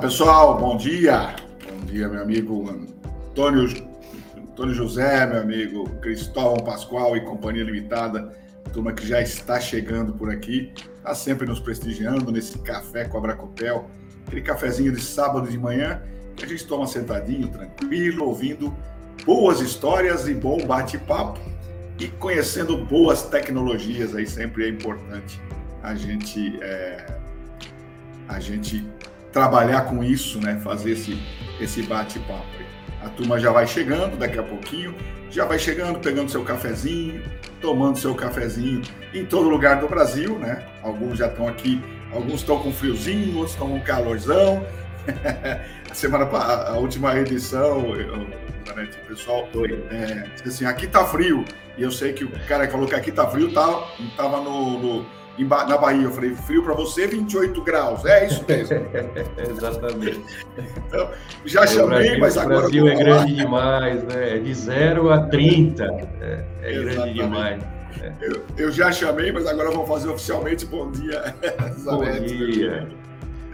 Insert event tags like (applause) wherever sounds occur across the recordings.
pessoal, bom dia. Bom dia, meu amigo Antônio, Antônio José, meu amigo Cristóvão Pascoal e Companhia Limitada, turma que já está chegando por aqui, está sempre nos prestigiando nesse café com a Bracopel, aquele cafezinho de sábado de manhã que a gente toma sentadinho, tranquilo, ouvindo boas histórias e bom bate-papo e conhecendo boas tecnologias aí sempre é importante a gente é, a gente trabalhar com isso, né? Fazer esse, esse bate-papo. A turma já vai chegando daqui a pouquinho, já vai chegando, pegando seu cafezinho, tomando seu cafezinho em todo lugar do Brasil, né? Alguns já estão aqui, alguns estão com friozinho, outros estão com calorzão. (laughs) a semana, a última edição, o pessoal é, disse assim, aqui tá frio. E eu sei que o cara que falou que aqui tá frio tá, tava no, no na Bahia. Eu falei, frio para você, 28 graus. É isso mesmo. (laughs) Exatamente. Então, já chamei, Brasil, mas agora. O Brasil é grande demais, né? É de 0 a 30. É, é grande demais. É. Eu, eu, já chamei, mas agora vamos fazer oficialmente. Bom dia, (laughs) Bom dia.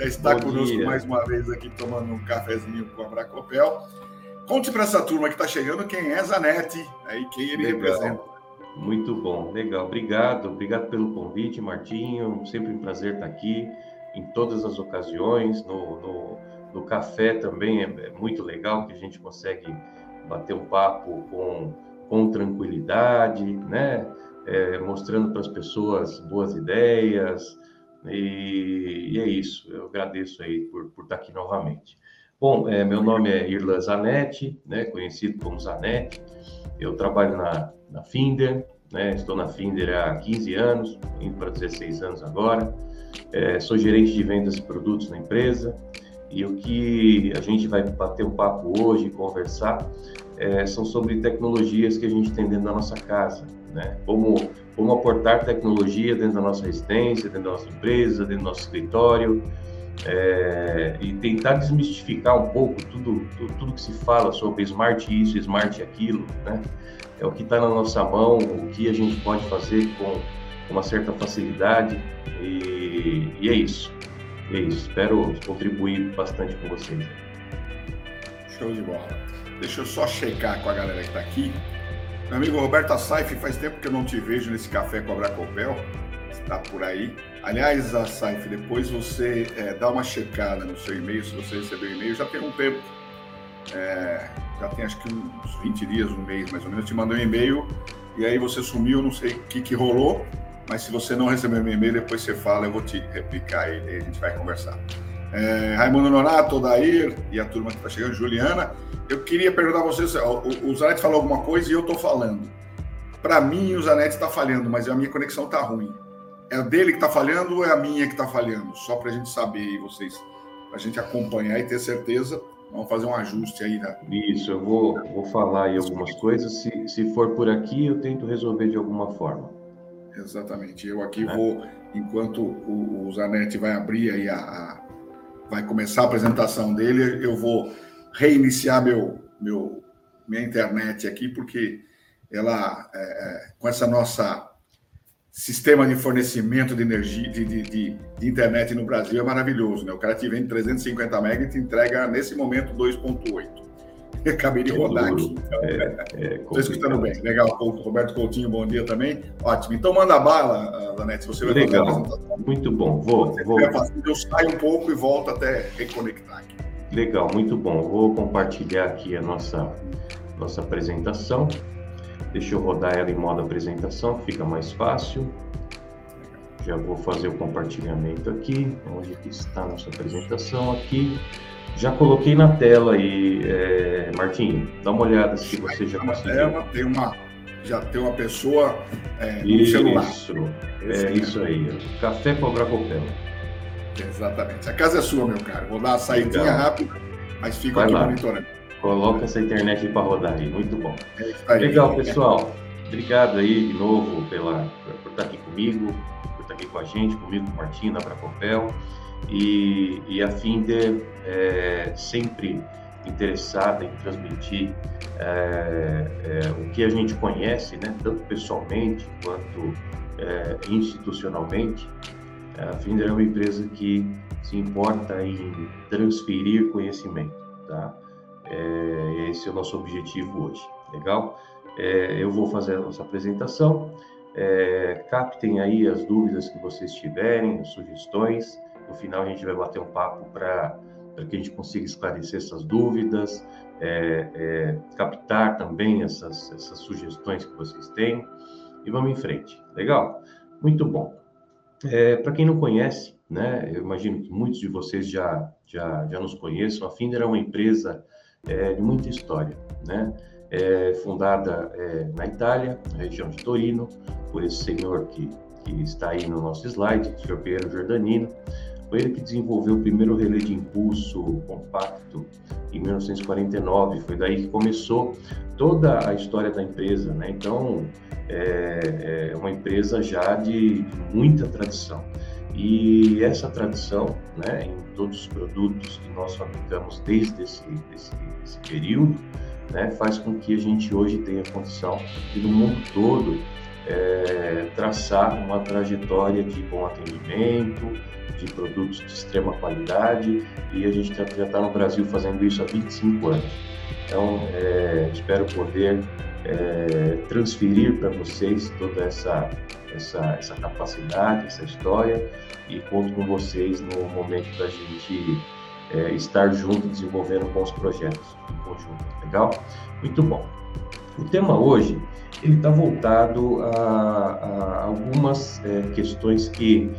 Está Bom conosco dia. mais uma vez aqui tomando um cafezinho com a Bracopel. Conte para essa turma que está chegando quem é Zanetti, aí quem ele Legal. representa. Muito bom, legal. Obrigado, obrigado pelo convite, Martinho. Sempre um prazer estar aqui em todas as ocasiões. No, no, no café também é, é, muito legal que a gente consegue bater um papo com, com tranquilidade, né? É, mostrando para as pessoas boas ideias. E, e, é isso. Eu agradeço aí por, por estar aqui novamente. Bom, é, meu nome é Irlan Zanetti, né, conhecido como Zanetti. Eu trabalho na, na Finder, né, estou na Finder há 15 anos, indo para 16 anos agora. É, sou gerente de vendas de produtos na empresa. E o que a gente vai bater um papo hoje, conversar, é, são sobre tecnologias que a gente tem dentro da nossa casa, né? Como, como aportar tecnologia dentro da nossa residência, dentro da nossa empresa, dentro do nosso escritório, é, e tentar desmistificar um pouco tudo, tudo, tudo, que se fala sobre smart isso, smart aquilo, né? É o que está na nossa mão, o que a gente pode fazer com uma certa facilidade e, e é isso. É isso. Espero contribuir bastante com vocês. Show de bola. Deixa eu só checar com a galera que está aqui. Meu amigo Roberto Assaif, faz tempo que eu não te vejo nesse café com a Bracopel. Está por aí. Aliás, a Saif, depois você é, dá uma checada no seu e-mail, se você recebeu e-mail, já tem um tempo, é, já tem acho que uns 20 dias, um mês mais ou menos, eu te mandei um e-mail e aí você sumiu, não sei o que, que rolou, mas se você não recebeu meu e-mail, depois você fala, eu vou te replicar ele e a gente vai conversar. É, Raimundo Nonato, Odair e a turma que está chegando, Juliana, eu queria perguntar a vocês, o, o Zanetti falou alguma coisa e eu estou falando. Para mim, o Zanetti está falhando, mas a minha conexão está ruim. É dele que está falhando ou é a minha que está falhando? Só para a gente saber aí, vocês, para a gente acompanhar e ter certeza. Vamos fazer um ajuste aí. Né? Isso, eu vou, vou falar aí algumas coisas. Se, se for por aqui, eu tento resolver de alguma forma. Exatamente. Eu aqui é. vou, enquanto o, o Zanetti vai abrir aí a, a, vai começar a apresentação dele, eu vou reiniciar meu, meu minha internet aqui, porque ela, é, é com essa nossa sistema de fornecimento de energia, de, de, de, de, internet no Brasil é maravilhoso, né? O cara te vende 350 MB e te entrega, nesse momento, 2.8. (laughs) Acabei de rodar aqui. Então, é, (laughs) é Estou escutando bem. Legal, Roberto Coutinho, bom dia também. Ótimo. Então manda bala, Danete, se você vai Legal. Muito bom. Vou, vou. eu saio um pouco e volto até reconectar aqui. Legal, muito bom. Vou compartilhar aqui a nossa, nossa apresentação. Deixa eu rodar ela em modo apresentação, fica mais fácil. Já vou fazer o compartilhamento aqui, onde está a nossa apresentação aqui. Já coloquei na tela aí, é, Martinho, dá uma olhada se você já conseguiu. Tela, tem uma, já tem uma pessoa é, no isso, celular. É isso aí, café com Bracopel. Exatamente. A casa é sua, meu caro. Vou dar uma saída rápida, mas fico Vai aqui lá. monitorando. Coloca essa internet para rodar aí, muito bom. É Legal, pessoal. Obrigado aí de novo pela, por estar aqui comigo, por estar aqui com a gente, comigo, com Martina, para Copel. E, e a Finder é sempre interessada em transmitir é, é, o que a gente conhece, né, tanto pessoalmente quanto é, institucionalmente, A Finder é uma empresa que se importa em transferir conhecimento, tá? É, esse é o nosso objetivo hoje, legal? É, eu vou fazer a nossa apresentação, é, captem aí as dúvidas que vocês tiverem, sugestões. No final a gente vai bater um papo para que a gente consiga esclarecer essas dúvidas, é, é, captar também essas, essas sugestões que vocês têm e vamos em frente. Legal? Muito bom. É, para quem não conhece, né, eu imagino que muitos de vocês já, já, já nos conheçam, a Finder é uma empresa é, de muita história, né? É fundada é, na Itália, na região de Torino, por esse senhor que, que está aí no nosso slide, o senhor Piero Giordanino. Foi ele que desenvolveu o primeiro relé de impulso compacto em 1949. Foi daí que começou toda a história da empresa, né? Então, é, é uma empresa já de, de, muita tradição. E essa tradição, né, em todos os produtos que nós fabricamos desde esse, esse, esse período, né, faz com que a gente hoje tenha condição de, no mundo todo, é, traçar uma trajetória de bom atendimento, de produtos de extrema qualidade, e a gente já está no Brasil fazendo isso há 25 anos. Então, é, espero poder é, transferir para vocês toda essa, essa, essa capacidade, essa história, e conto com vocês no momento da gente é, estar junto desenvolvendo bons projetos em conjunto. Legal? Muito bom. O tema hoje ele está voltado a, a algumas é, questões que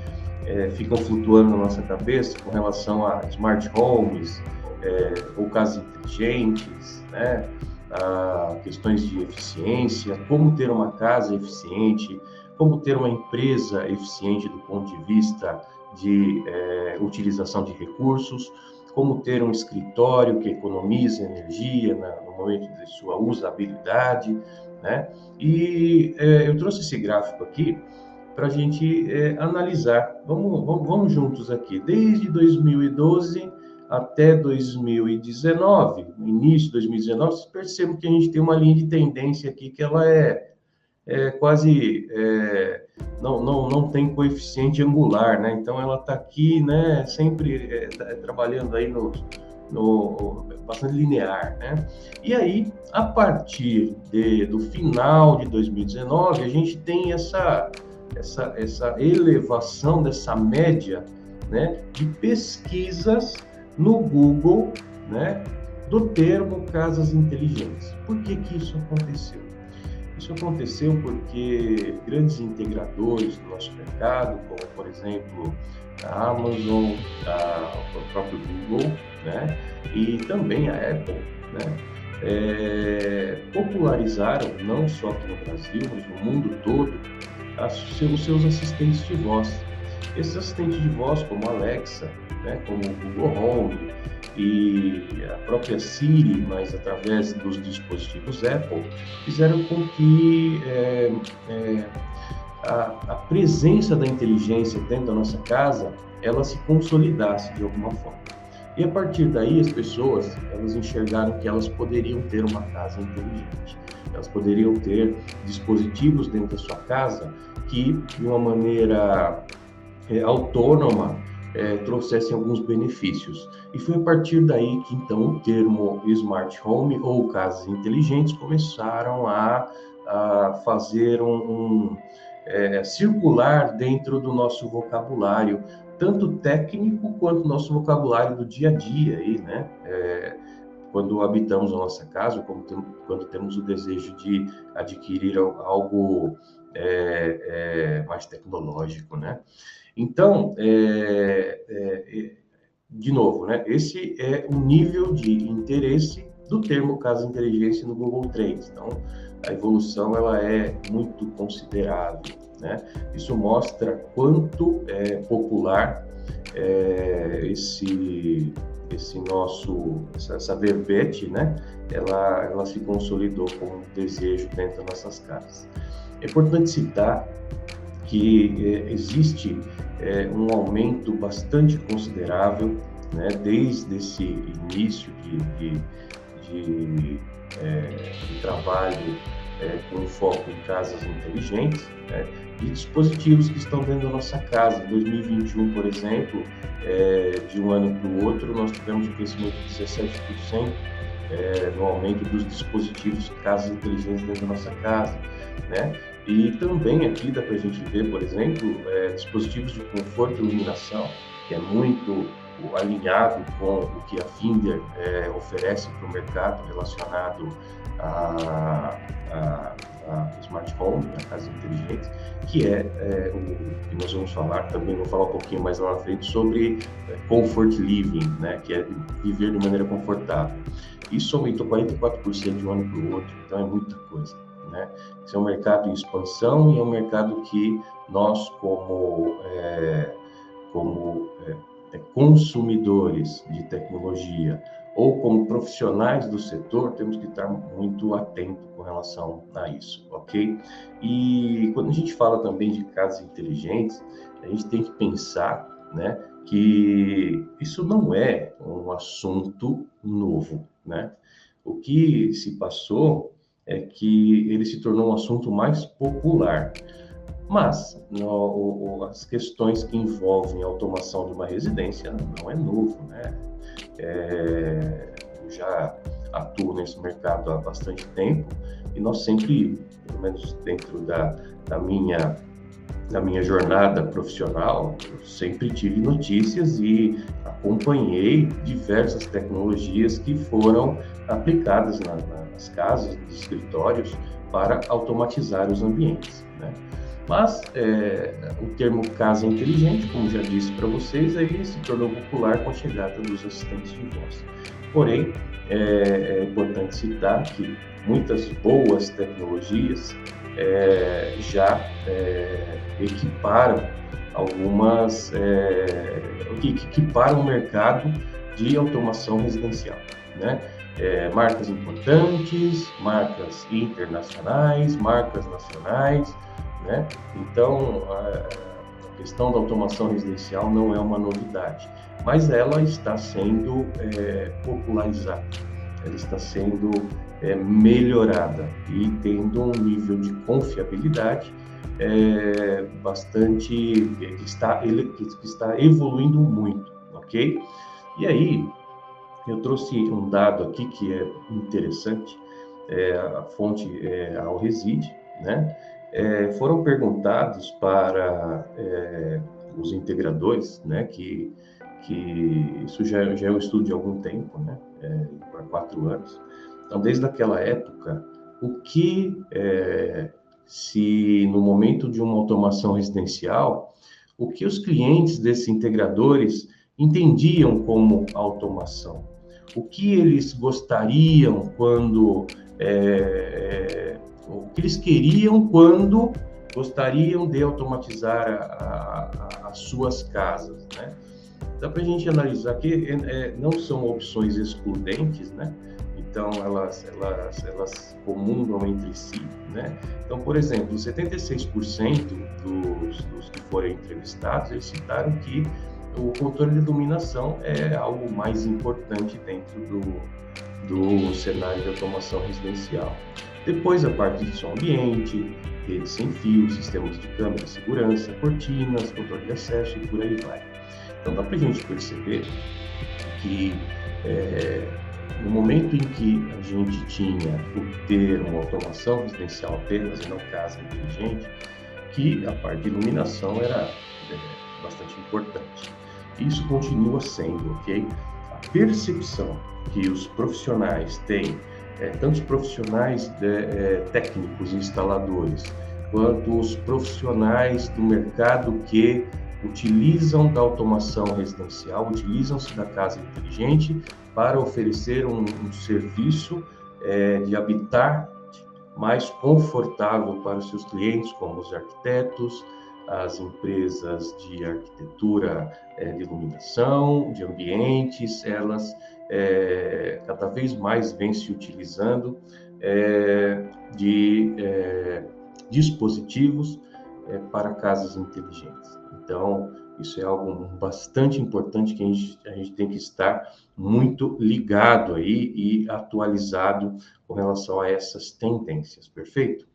é, ficam flutuando na nossa cabeça com relação a smart homes é, ou casas inteligentes, né? a questões de eficiência, como ter uma casa eficiente, como ter uma empresa eficiente do ponto de vista de é, utilização de recursos, como ter um escritório que economiza energia na, no momento de sua usabilidade, né? E é, eu trouxe esse gráfico aqui para a gente é, analisar. Vamos, vamos, vamos juntos aqui. Desde 2012 até 2019, no início de 2019, vocês percebem que a gente tem uma linha de tendência aqui que ela é, é quase é, não, não, não tem coeficiente angular, né? Então ela está aqui, né? Sempre é, tá, trabalhando aí no, no bastante linear, né? E aí, a partir de, do final de 2019, a gente tem essa essa essa elevação dessa média, né? De pesquisas no Google, né? Do termo casas inteligentes. Por que que isso aconteceu? Isso aconteceu porque grandes integradores do nosso mercado, como por exemplo a Amazon, a, o próprio Google, né, e também a Apple, né, é, popularizaram, não só aqui no Brasil, mas no mundo todo, as, os seus assistentes de voz. Esses assistentes de voz, como Alexa, né, como o Google Home, e a própria Siri, mas através dos dispositivos Apple, fizeram com que é, é, a, a, presença da inteligência dentro da nossa casa ela se consolidasse de alguma forma. E a partir daí as pessoas elas enxergaram que elas poderiam ter uma casa inteligente. Elas poderiam ter dispositivos dentro da sua casa que, de uma maneira é, autônoma, é, trouxessem alguns benefícios. E foi a partir daí que então o termo smart home ou casas inteligentes começaram a, a fazer um, um é, circular dentro do nosso vocabulário, tanto técnico quanto nosso vocabulário do dia a dia aí, né? É, quando habitamos a nossa casa, tem, quando temos o desejo de adquirir algo é, é, mais tecnológico, né? Então, é, é, de novo, né, esse é o nível de interesse do termo casa inteligência no Google Trends. Então, a evolução ela é muito considerável. Né? Isso mostra quanto é popular é, esse esse nosso essa, essa verbete, né? Ela ela se consolidou como um desejo dentro das nossas casas. É importante citar que é, existe é, um aumento bastante considerável, né, desde esse início de, de, de, é, de trabalho é, com foco em casas inteligentes, né, e dispositivos que estão dentro da nossa casa. Em 2021, por exemplo, é, de um ano para o outro, nós tivemos um crescimento de 17% é, no aumento dos dispositivos casas inteligentes dentro da nossa casa, né? E também aqui dá para a gente ver, por exemplo, é, dispositivos de conforto e iluminação, que é muito alinhado com o que a Finder é, oferece para o mercado relacionado a, a, a smart home, a casa inteligente, que é, é, o que nós vamos falar também, vou falar um pouquinho mais lá na frente sobre é, comfort living, né, que é viver de maneira confortável. Isso aumentou 44% de um ano para o outro, então é muita coisa. Né? Esse é um mercado em expansão e é um mercado que nós, como, é, como é, é, consumidores de tecnologia ou como profissionais do setor, temos que estar muito atentos com relação a isso, ok? E quando a gente fala também de casas inteligentes, a gente tem que pensar, né, que isso não é um assunto novo, né? O que se passou é que ele se tornou um assunto mais popular. Mas no, as questões que envolvem a automação de uma residência não é novo, né? É, eu já atuo nesse mercado há bastante tempo e nós sempre, pelo menos dentro da, da minha da minha jornada profissional, sempre tive notícias e acompanhei diversas tecnologias que foram aplicadas na, casas, nos escritórios, para automatizar os ambientes. Né? Mas é, o termo casa inteligente, como já disse para vocês, aí se tornou popular com a chegada dos assistentes de voz. Porém, é, é importante citar que muitas boas tecnologias é, já é, equiparam algumas é, equiparam o mercado de automação residencial, né? É, marcas importantes, marcas internacionais, marcas nacionais, né? Então, a questão da automação residencial não é uma novidade, mas ela está sendo é, popularizada, ela está sendo é, melhorada e tendo um nível de confiabilidade é, bastante que está ele que está evoluindo muito, ok? E aí eu trouxe um dado aqui que é interessante, é, a fonte é a Reside, né? é, foram perguntados para é, os integradores, né, que, que isso já, já é um estudo de algum tempo, né, é, para quatro anos. Então, desde aquela época, o que é, se no momento de uma automação residencial, o que os clientes desses integradores entendiam como automação? O que eles gostariam quando é, é o que eles queriam quando gostariam de automatizar a, a, as suas casas, né? Dá para a gente analisar que é, não são opções excludentes, né? Então elas elas elas comungam entre si, né? Então, por exemplo, 76% dos, dos que foram entrevistados eles citaram que o controle de iluminação é algo mais importante dentro do, do cenário de automação residencial. Depois, a parte de som ambiente, rede sem fio, sistemas de câmera de segurança, cortinas, controle de acesso e por aí vai. Então, dá para a gente perceber que é, no momento em que a gente tinha o termo automação residencial apenas e não casa inteligente, que a parte de iluminação era é, bastante importante. Isso continua sendo, ok? A percepção que os profissionais têm é, tanto os profissionais de, é, técnicos instaladores, quanto os profissionais do mercado que utilizam da automação residencial, utilizam-se da casa inteligente para oferecer um, um serviço é, de habitar mais confortável para os seus clientes, como os arquitetos, as empresas de arquitetura é, de iluminação, de ambientes, elas é, cada vez mais vem se utilizando é, de é, dispositivos é, para casas inteligentes. Então, Isso é algo bastante importante que a gente, a gente tem que estar muito ligado aí e atualizado com relação a essas tendências, perfeito?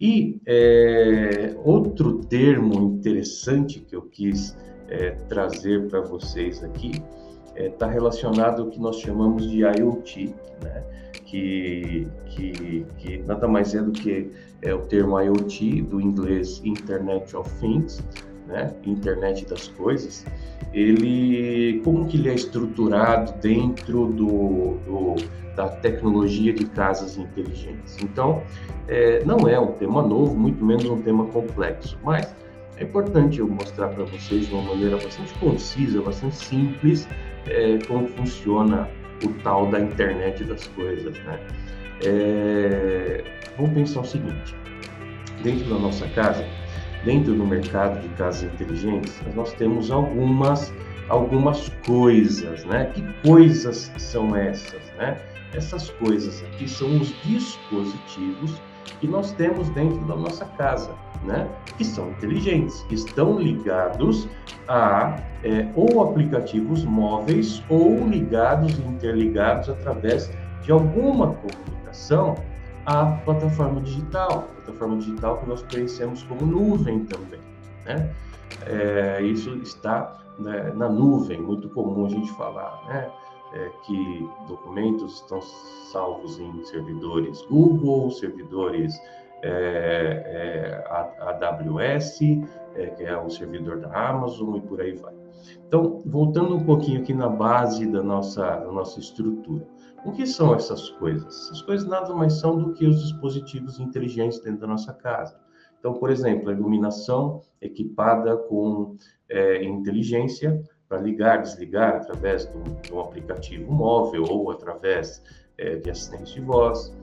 E é, outro termo interessante que eu quis é, trazer para vocês aqui está é, tá relacionado ao que nós chamamos de IoT, né? que, que, que nada mais é do que é o termo IoT, do inglês Internet of Things, né? internet das coisas, ele como que ele é estruturado dentro do, do da tecnologia de casas inteligentes. Então, é, não é um tema novo, muito menos um tema complexo, mas é importante eu mostrar para vocês de uma maneira bastante concisa, bastante simples, é, como funciona o tal da internet das coisas, né? É, vamos pensar o seguinte: dentro da nossa casa, dentro do mercado de casas inteligentes, nós temos algumas algumas coisas, né? Que coisas são essas, né? Essas coisas aqui são os dispositivos que nós temos dentro da nossa casa, né? Que são inteligentes, que estão ligados a é, ou aplicativos móveis ou ligados e interligados através de alguma comunicação à plataforma digital, plataforma digital que nós conhecemos como nuvem também, né? É, isso está né, na nuvem, muito comum a gente falar, né? É, que documentos estão salvos em servidores Google, servidores é, é, AWS, é, que é o servidor da Amazon e por aí vai. Então, voltando um pouquinho aqui na base da nossa, da nossa estrutura. O que são essas coisas? Essas coisas nada mais são do que os dispositivos inteligentes dentro da nossa casa. Então, por exemplo, a iluminação equipada com é, inteligência para ligar, desligar através de um, aplicativo móvel ou através é, de assistente de voz.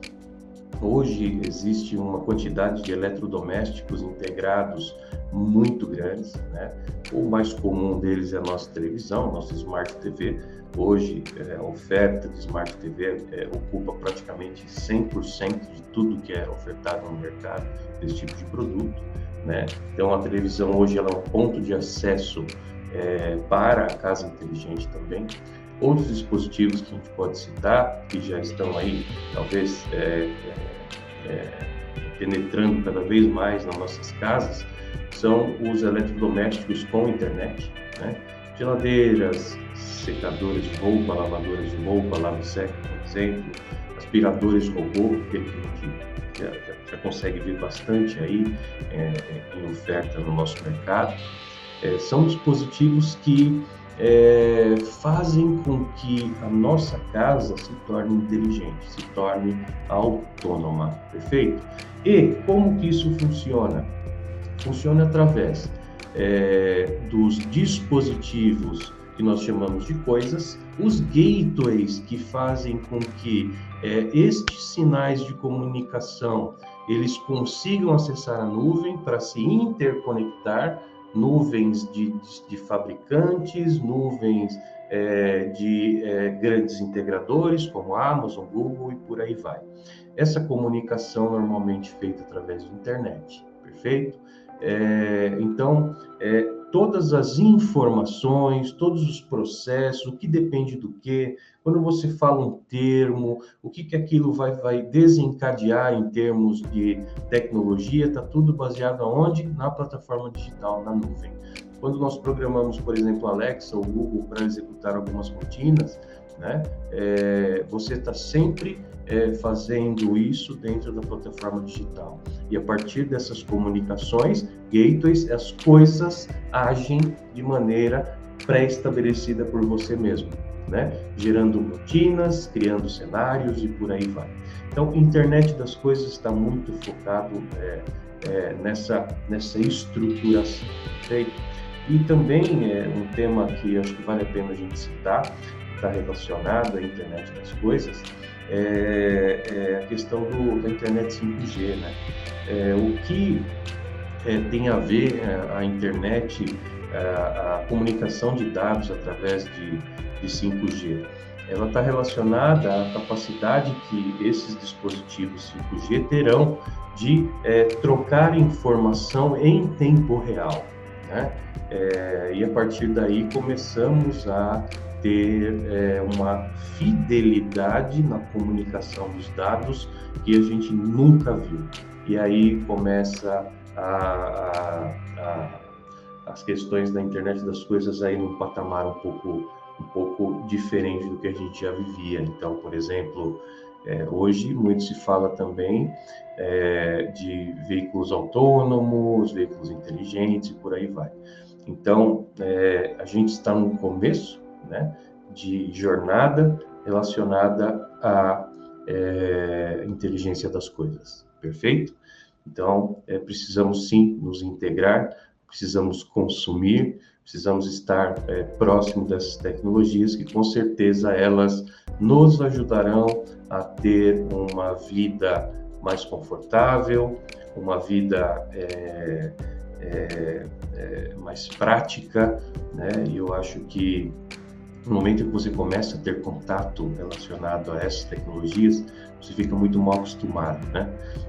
Hoje existe uma quantidade de eletrodomésticos integrados muito grandes, né? O mais comum deles é a nossa televisão, nossa Smart TV. Hoje é, a oferta de Smart TV é, ocupa praticamente 100% de tudo que é ofertado no mercado desse tipo de produto, né? Então a televisão hoje ela é um ponto de acesso é, para a casa inteligente também. Outros dispositivos que a gente pode citar, que já estão aí, talvez, é, é, é, penetrando cada vez mais nas nossas casas, são os eletrodomésticos com internet, né? geladeiras, secadores de roupa, lavadoras de roupa, lave-seca, por exemplo, aspiradores robô, que a gente já, já, já consegue ver bastante aí é, em oferta no nosso mercado. É, são dispositivos que é, fazem com que a nossa casa se torne inteligente, se torne autônoma, perfeito? E como que isso funciona? Funciona através é, dos dispositivos que nós chamamos de coisas, os gateways que fazem com que é, estes sinais de comunicação eles consigam acessar a nuvem para se interconectar nuvens de, de fabricantes, nuvens é, de é, grandes integradores como Amazon, Google e por aí vai. Essa comunicação normalmente feita através da internet, perfeito? É, então, é, todas as informações, todos os processos, o que depende do que, quando você fala um termo, o que, que aquilo vai, vai desencadear em termos de tecnologia, está tudo baseado aonde? Na plataforma digital, na nuvem. Quando nós programamos, por exemplo, Alexa ou Google para executar algumas rotinas, né, é, você está sempre é, fazendo isso dentro da plataforma digital. E a partir dessas comunicações, gateways, as coisas agem de maneira pré-estabelecida por você mesmo né? gerando rotinas, criando cenários e por aí vai. Então, internet das coisas está muito focado é, é, nessa, nessa estruturação, ok? E também é um tema que acho que vale a pena a gente citar, está relacionado à internet das coisas, é, é a questão do, da internet 5G, né? É, o que é, tem a ver é, a internet, a, a comunicação de dados através de de 5G. Ela está relacionada à capacidade que esses dispositivos 5G terão de é, trocar informação em tempo real. né? É, e a partir daí começamos a ter é, uma fidelidade na comunicação dos dados que a gente nunca viu. E aí começa a, a, a, as questões da internet das coisas aí num patamar um pouco, um pouco diferente do que a gente já vivia. Então, por exemplo, é, hoje muito se fala também é, de veículos autônomos, veículos inteligentes e por aí vai. Então, é, a gente está no começo né, de jornada relacionada à é, inteligência das coisas, perfeito? Então, é, precisamos sim nos integrar, precisamos consumir, precisamos estar é, próximo dessas tecnologias que com certeza elas nos ajudarão a ter uma vida mais confortável, uma vida é, é, é, mais prática, né? E eu acho que no momento que você começa a ter contato relacionado a essas tecnologias, você fica muito mal acostumado, né?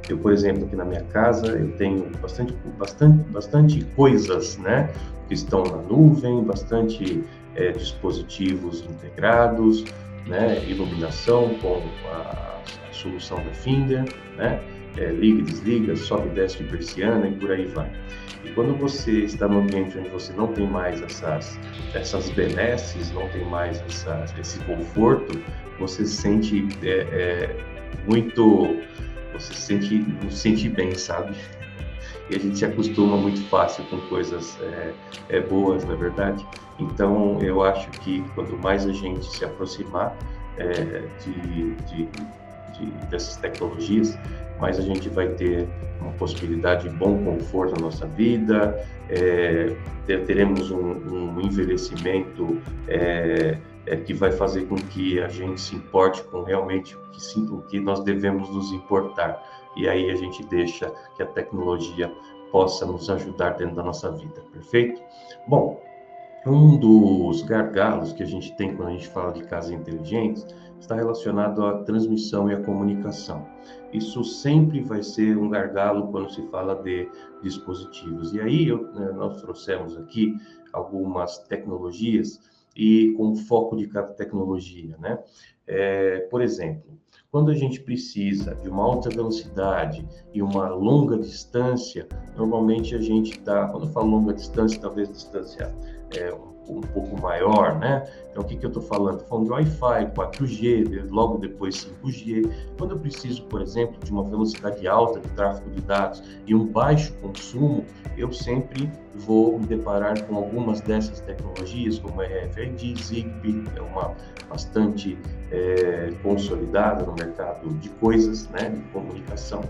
Eu, por exemplo, aqui na minha casa, eu tenho bastante, bastante, bastante coisas, né? Que estão na nuvem, bastante é, dispositivos integrados, né? Iluminação com a, a solução da Finder, né? É, liga, desliga, sobe, desce de persiana e por aí vai. E quando você está num ambiente onde você não tem mais essas, essas benesses, não tem mais essa, esse conforto, você se sente é, é, muito. Você se sente, se sente bem, sabe? E a gente se acostuma muito fácil com coisas é, é, boas, na é verdade. Então, eu acho que quanto mais a gente se aproximar é, de, de, de, dessas tecnologias, mais a gente vai ter uma possibilidade de bom conforto na nossa vida, é, teremos um, um envelhecimento é, é, que vai fazer com que a gente se importe com realmente o que, sim, o que nós devemos nos importar. E aí a gente deixa que a tecnologia possa nos ajudar dentro da nossa vida, perfeito? Bom, um dos gargalos que a gente tem quando a gente fala de casas inteligentes está relacionado à transmissão e à comunicação. Isso sempre vai ser um gargalo quando se fala de dispositivos. E aí eu, né, nós trouxemos aqui algumas tecnologias e com foco de cada tecnologia, né? É, por exemplo, quando a gente precisa de uma alta velocidade e uma longa distância, normalmente a gente dá, quando eu falo longa distância, talvez distância é, um pouco maior, né? Então, o que, que eu estou falando? Estou falando de Wi-Fi, 4G, logo depois 5G. Quando eu preciso, por exemplo, de uma velocidade alta de tráfego de dados e um baixo consumo, eu sempre vou me deparar com algumas dessas tecnologias, como a RFID, Zigbee, é uma bastante é, consolidada no mercado de coisas, né, de comunicação.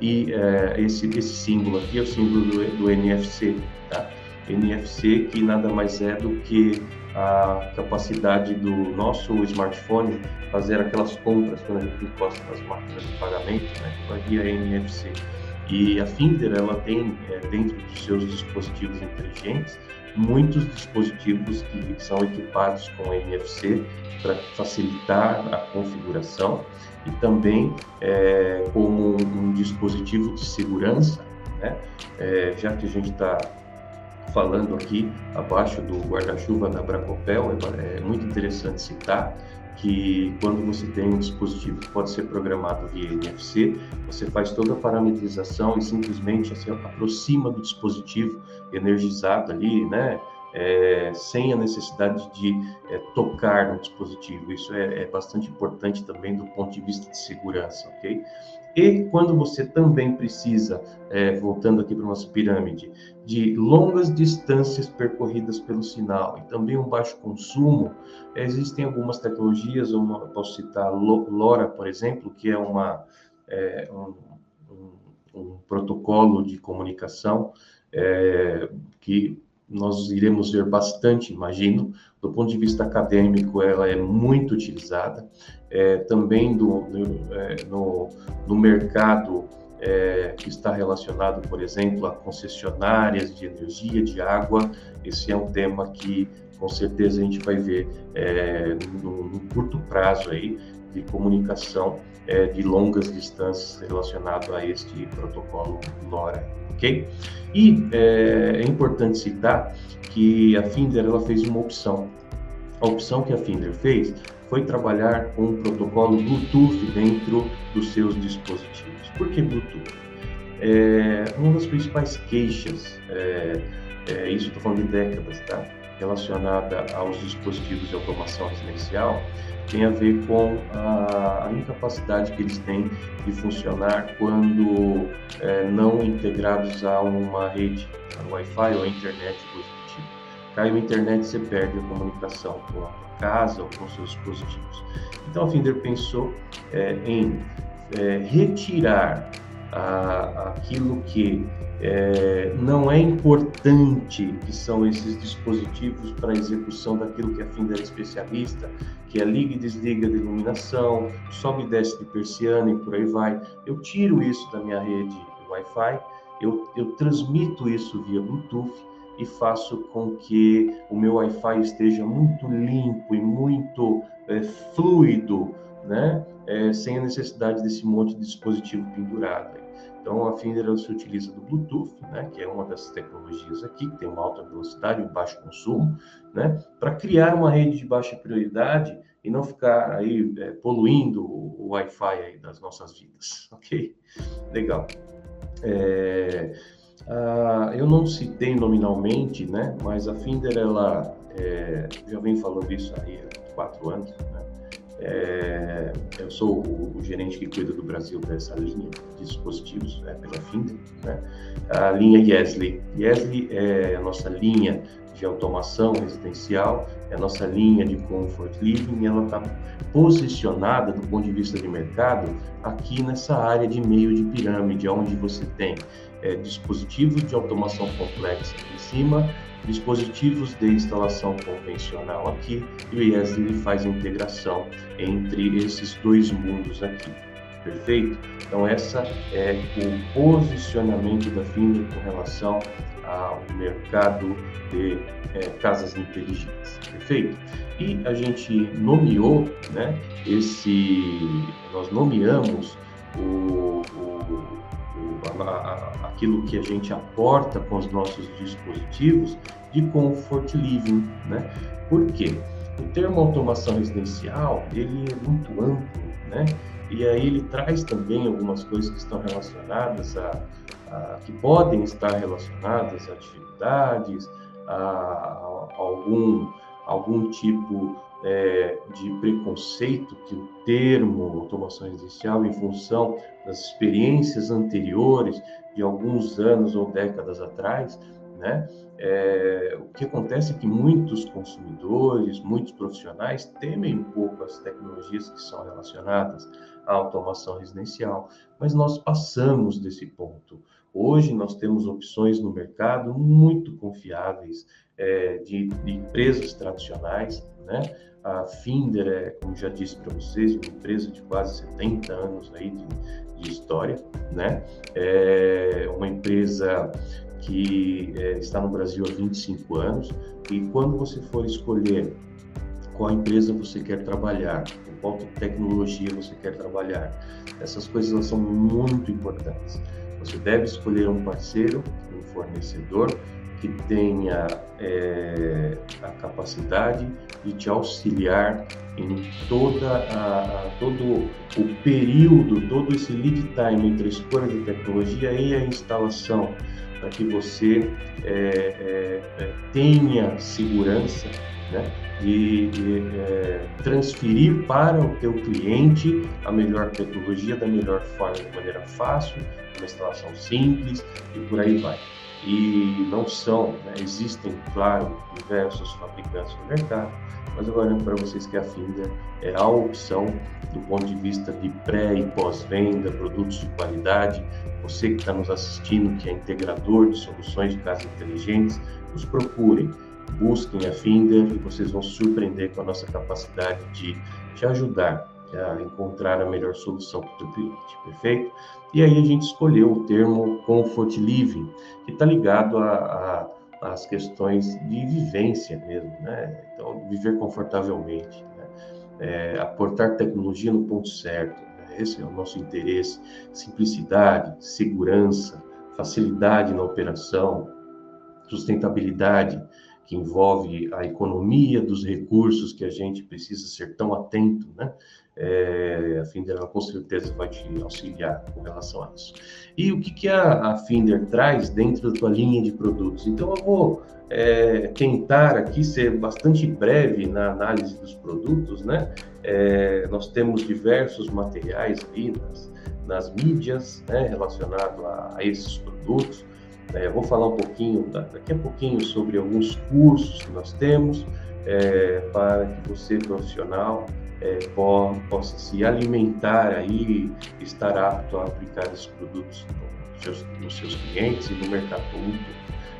E é, esse, esse símbolo aqui é o símbolo do, do NFC, tá? NFC, que nada mais é do que a capacidade do nosso smartphone fazer aquelas compras quando a gente encosta nas máquinas de pagamento, né, via NFC. E a Finder, ela tem é, dentro dos seus dispositivos inteligentes muitos dispositivos que são equipados com NFC para facilitar a configuração e também é, como um, um, dispositivo de segurança, né? É, já que a gente está falando aqui abaixo do guarda-chuva da Bracopel, é, é muito interessante citar que quando você tem um dispositivo que pode ser programado via NFC, você faz toda a parametrização e simplesmente assim, aproxima do dispositivo energizado ali, né? É, sem a necessidade de é, tocar no dispositivo. Isso é, é, bastante importante também do ponto de vista de segurança, ok? E quando você também precisa, é, voltando aqui para a nossa pirâmide, de longas distâncias percorridas pelo sinal e também um baixo consumo, existem algumas tecnologias, uma, posso citar LoRa, por exemplo, que é, uma, é, um, um, um, protocolo de comunicação é, que nós iremos ver bastante, imagino, do ponto de vista acadêmico, ela é muito utilizada, é, também do, do é, no, no mercado é, que está relacionado, por exemplo, a concessionárias de energia, de água. Esse é um tema que com certeza a gente vai ver é, no, no, curto prazo aí de comunicação é, de longas distâncias relacionado a este protocolo LoRa, ok? E é, é importante citar que a Finder ela fez uma opção. A opção que a Finder fez foi trabalhar com um protocolo Bluetooth dentro dos seus dispositivos. Por que Bluetooth? É, uma das principais queixas, é, é, isso estou falando de décadas, tá? relacionada aos dispositivos de automação residencial, tem a ver com a, incapacidade que eles têm de funcionar quando é, não integrados a uma rede, a Wi-Fi ou a internet positiva. Cai a internet, você perde a comunicação com a casa ou com seus dispositivos. Então a Finder pensou é, em é, retirar a, aquilo que é, não é importante, que são esses dispositivos para execução daquilo que a Finder é especialista, que é liga e desliga de iluminação, sobe e desce de persiana e por aí vai. Eu tiro isso da minha rede Wi-Fi, eu, eu transmito isso via Bluetooth e faço com que o meu Wi-Fi esteja muito limpo e muito é, fluido, né? É, sem a necessidade desse monte de dispositivo pendurado. Então, a Finder se utiliza do Bluetooth, né, que é uma das tecnologias aqui, que tem uma alta velocidade e um baixo consumo, né, para criar uma rede de baixa prioridade e não ficar aí é, poluindo o Wi-Fi das nossas vidas, (laughs) ok? Legal. É, ah, eu não citei nominalmente, né, mas a Finder, ela é, já vem falando isso aí há quatro anos, né, é, eu sou o, o, gerente que cuida do Brasil dessa linha de dispositivos é, pela Finder, né? a linha Yesli. Yesli é a nossa linha de automação residencial, é a nossa linha de comfort living, e ela está posicionada do ponto de vista de mercado aqui nessa área de meio de pirâmide, onde você tem é, dispositivos de automação complexa em cima dispositivos de instalação convencional aqui e o IESD faz a integração entre esses dois mundos aqui. Perfeito? Então, essa é o posicionamento da Finder com relação ao mercado de é, casas inteligentes. Perfeito? E a gente nomeou, né, esse, nós nomeamos o, o aquilo que a gente aporta com os nossos dispositivos de comfort living, né? Por quê? O termo automação residencial, ele é muito amplo, né? E aí ele traz também algumas coisas que estão relacionadas a, a que podem estar relacionadas a dificuldades, a, a algum algum tipo é, de preconceito que o termo automação residencial, em função das experiências anteriores de alguns anos ou décadas atrás, né? É, o que acontece é que muitos consumidores, muitos profissionais temem um pouco as tecnologias que são relacionadas à automação residencial, mas nós passamos desse ponto. Hoje nós temos opções no mercado muito confiáveis é, de, de empresas tradicionais, né? A Finder é, como já disse para vocês, uma empresa de quase 70 anos aí de, de história, né? É uma empresa que é, está no Brasil há 25 anos e quando você for escolher qual empresa você quer trabalhar, com qual tecnologia você quer trabalhar, essas coisas são muito importantes. Você deve escolher um parceiro, um fornecedor que tenha é, a capacidade de te auxiliar em toda a, todo o período, todo esse lead time entre a escolha de tecnologia e a instalação, para que você é, é, é tenha segurança né, de, de é, transferir para o teu cliente a melhor tecnologia da melhor forma, de maneira fácil, uma instalação simples e por aí vai e não são, né? existem, claro, diversos fabricantes no mercado, mas agora para vocês que a Finder é a opção do ponto de vista de pré e pós-venda, produtos de qualidade. Você que está nos assistindo, que é integrador de soluções de casa inteligentes, nos procurem, busquem a Finder e vocês vão se surpreender com a nossa capacidade de te ajudar a encontrar a melhor solução para o cliente, perfeito? E aí a gente escolheu o termo comfort living, que está ligado a, a, às questões de vivência mesmo, né? Então, viver confortavelmente. Né? é, aportar tecnologia no ponto certo. Né? Esse é o nosso interesse: simplicidade, segurança, facilidade na operação, sustentabilidade, que envolve a economia dos recursos que a gente precisa ser tão atento, né? É, a Finder com certeza vai te auxiliar com relação a isso. E o que, que a, a Finder traz dentro da tua linha de produtos? Então eu vou é, tentar aqui ser bastante breve na análise dos produtos, né? É, nós temos diversos materiais ali nas, nas mídias né, relacionados a, a esses produtos. É, vou falar um pouquinho, daqui a pouquinho, sobre alguns cursos que nós temos é, para que você, profissional, é, possa se alimentar aí, estar apto a aplicar esses produtos nos seus, nos seus clientes e no mercado como um todo.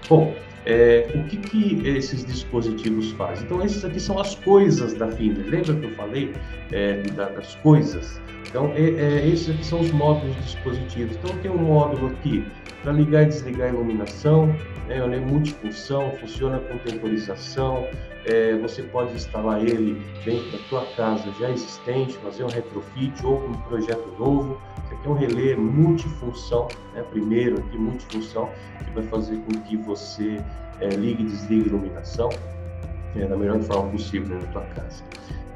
Bom, é, o que, que esses dispositivos fazem? Então, esses aqui são as coisas da Finder. Lembra que eu falei é, das coisas? Então, é, é, esses aqui são os módulos dispositivos. Então, tem um módulo aqui para ligar e desligar a iluminação, né, ele é multifunção, funciona com temporização, é, você pode instalar ele dentro da tua casa já existente, fazer um retrofit ou um projeto novo. Isso aqui é um relé multifunção, né, primeiro aqui multifunção, que vai fazer com que você é, ligue e desligue a iluminação é, da melhor forma possível na tua casa.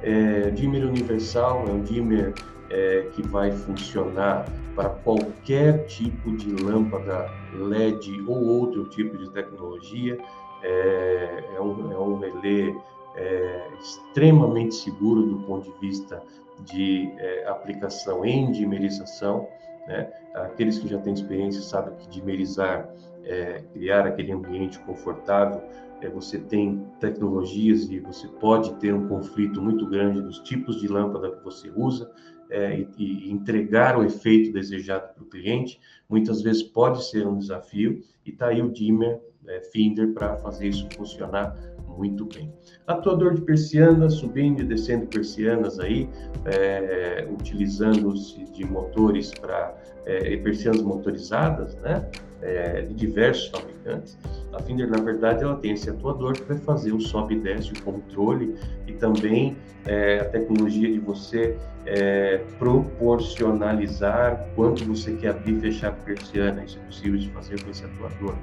É, dimmer universal é um dimmer é, que vai funcionar para qualquer tipo de lâmpada LED ou outro tipo de tecnologia. É, é um, é um relé é, extremamente seguro do ponto de vista de é, aplicação em dimerização. Né? Aqueles que já têm experiência sabem que dimerizar, é, criar aquele ambiente confortável, é, você tem tecnologias e você pode ter um conflito muito grande dos tipos de lâmpada que você usa é, e, e, entregar o efeito desejado para o cliente, muitas vezes pode ser um desafio, e está aí o dimmer é, Finder para fazer isso funcionar muito bem. Atuador de persianas, subindo e descendo persianas aí, é, utilizando-se de motores para é, persianas motorizadas, né? É, de diversos fabricantes. A Finder, na verdade, ela tem esse atuador que vai fazer o sobe e desce, o controle e também é, a tecnologia de você é, proporcionalizar quanto você quer abrir e fechar a persiana. Isso é possível de fazer com esse atuador.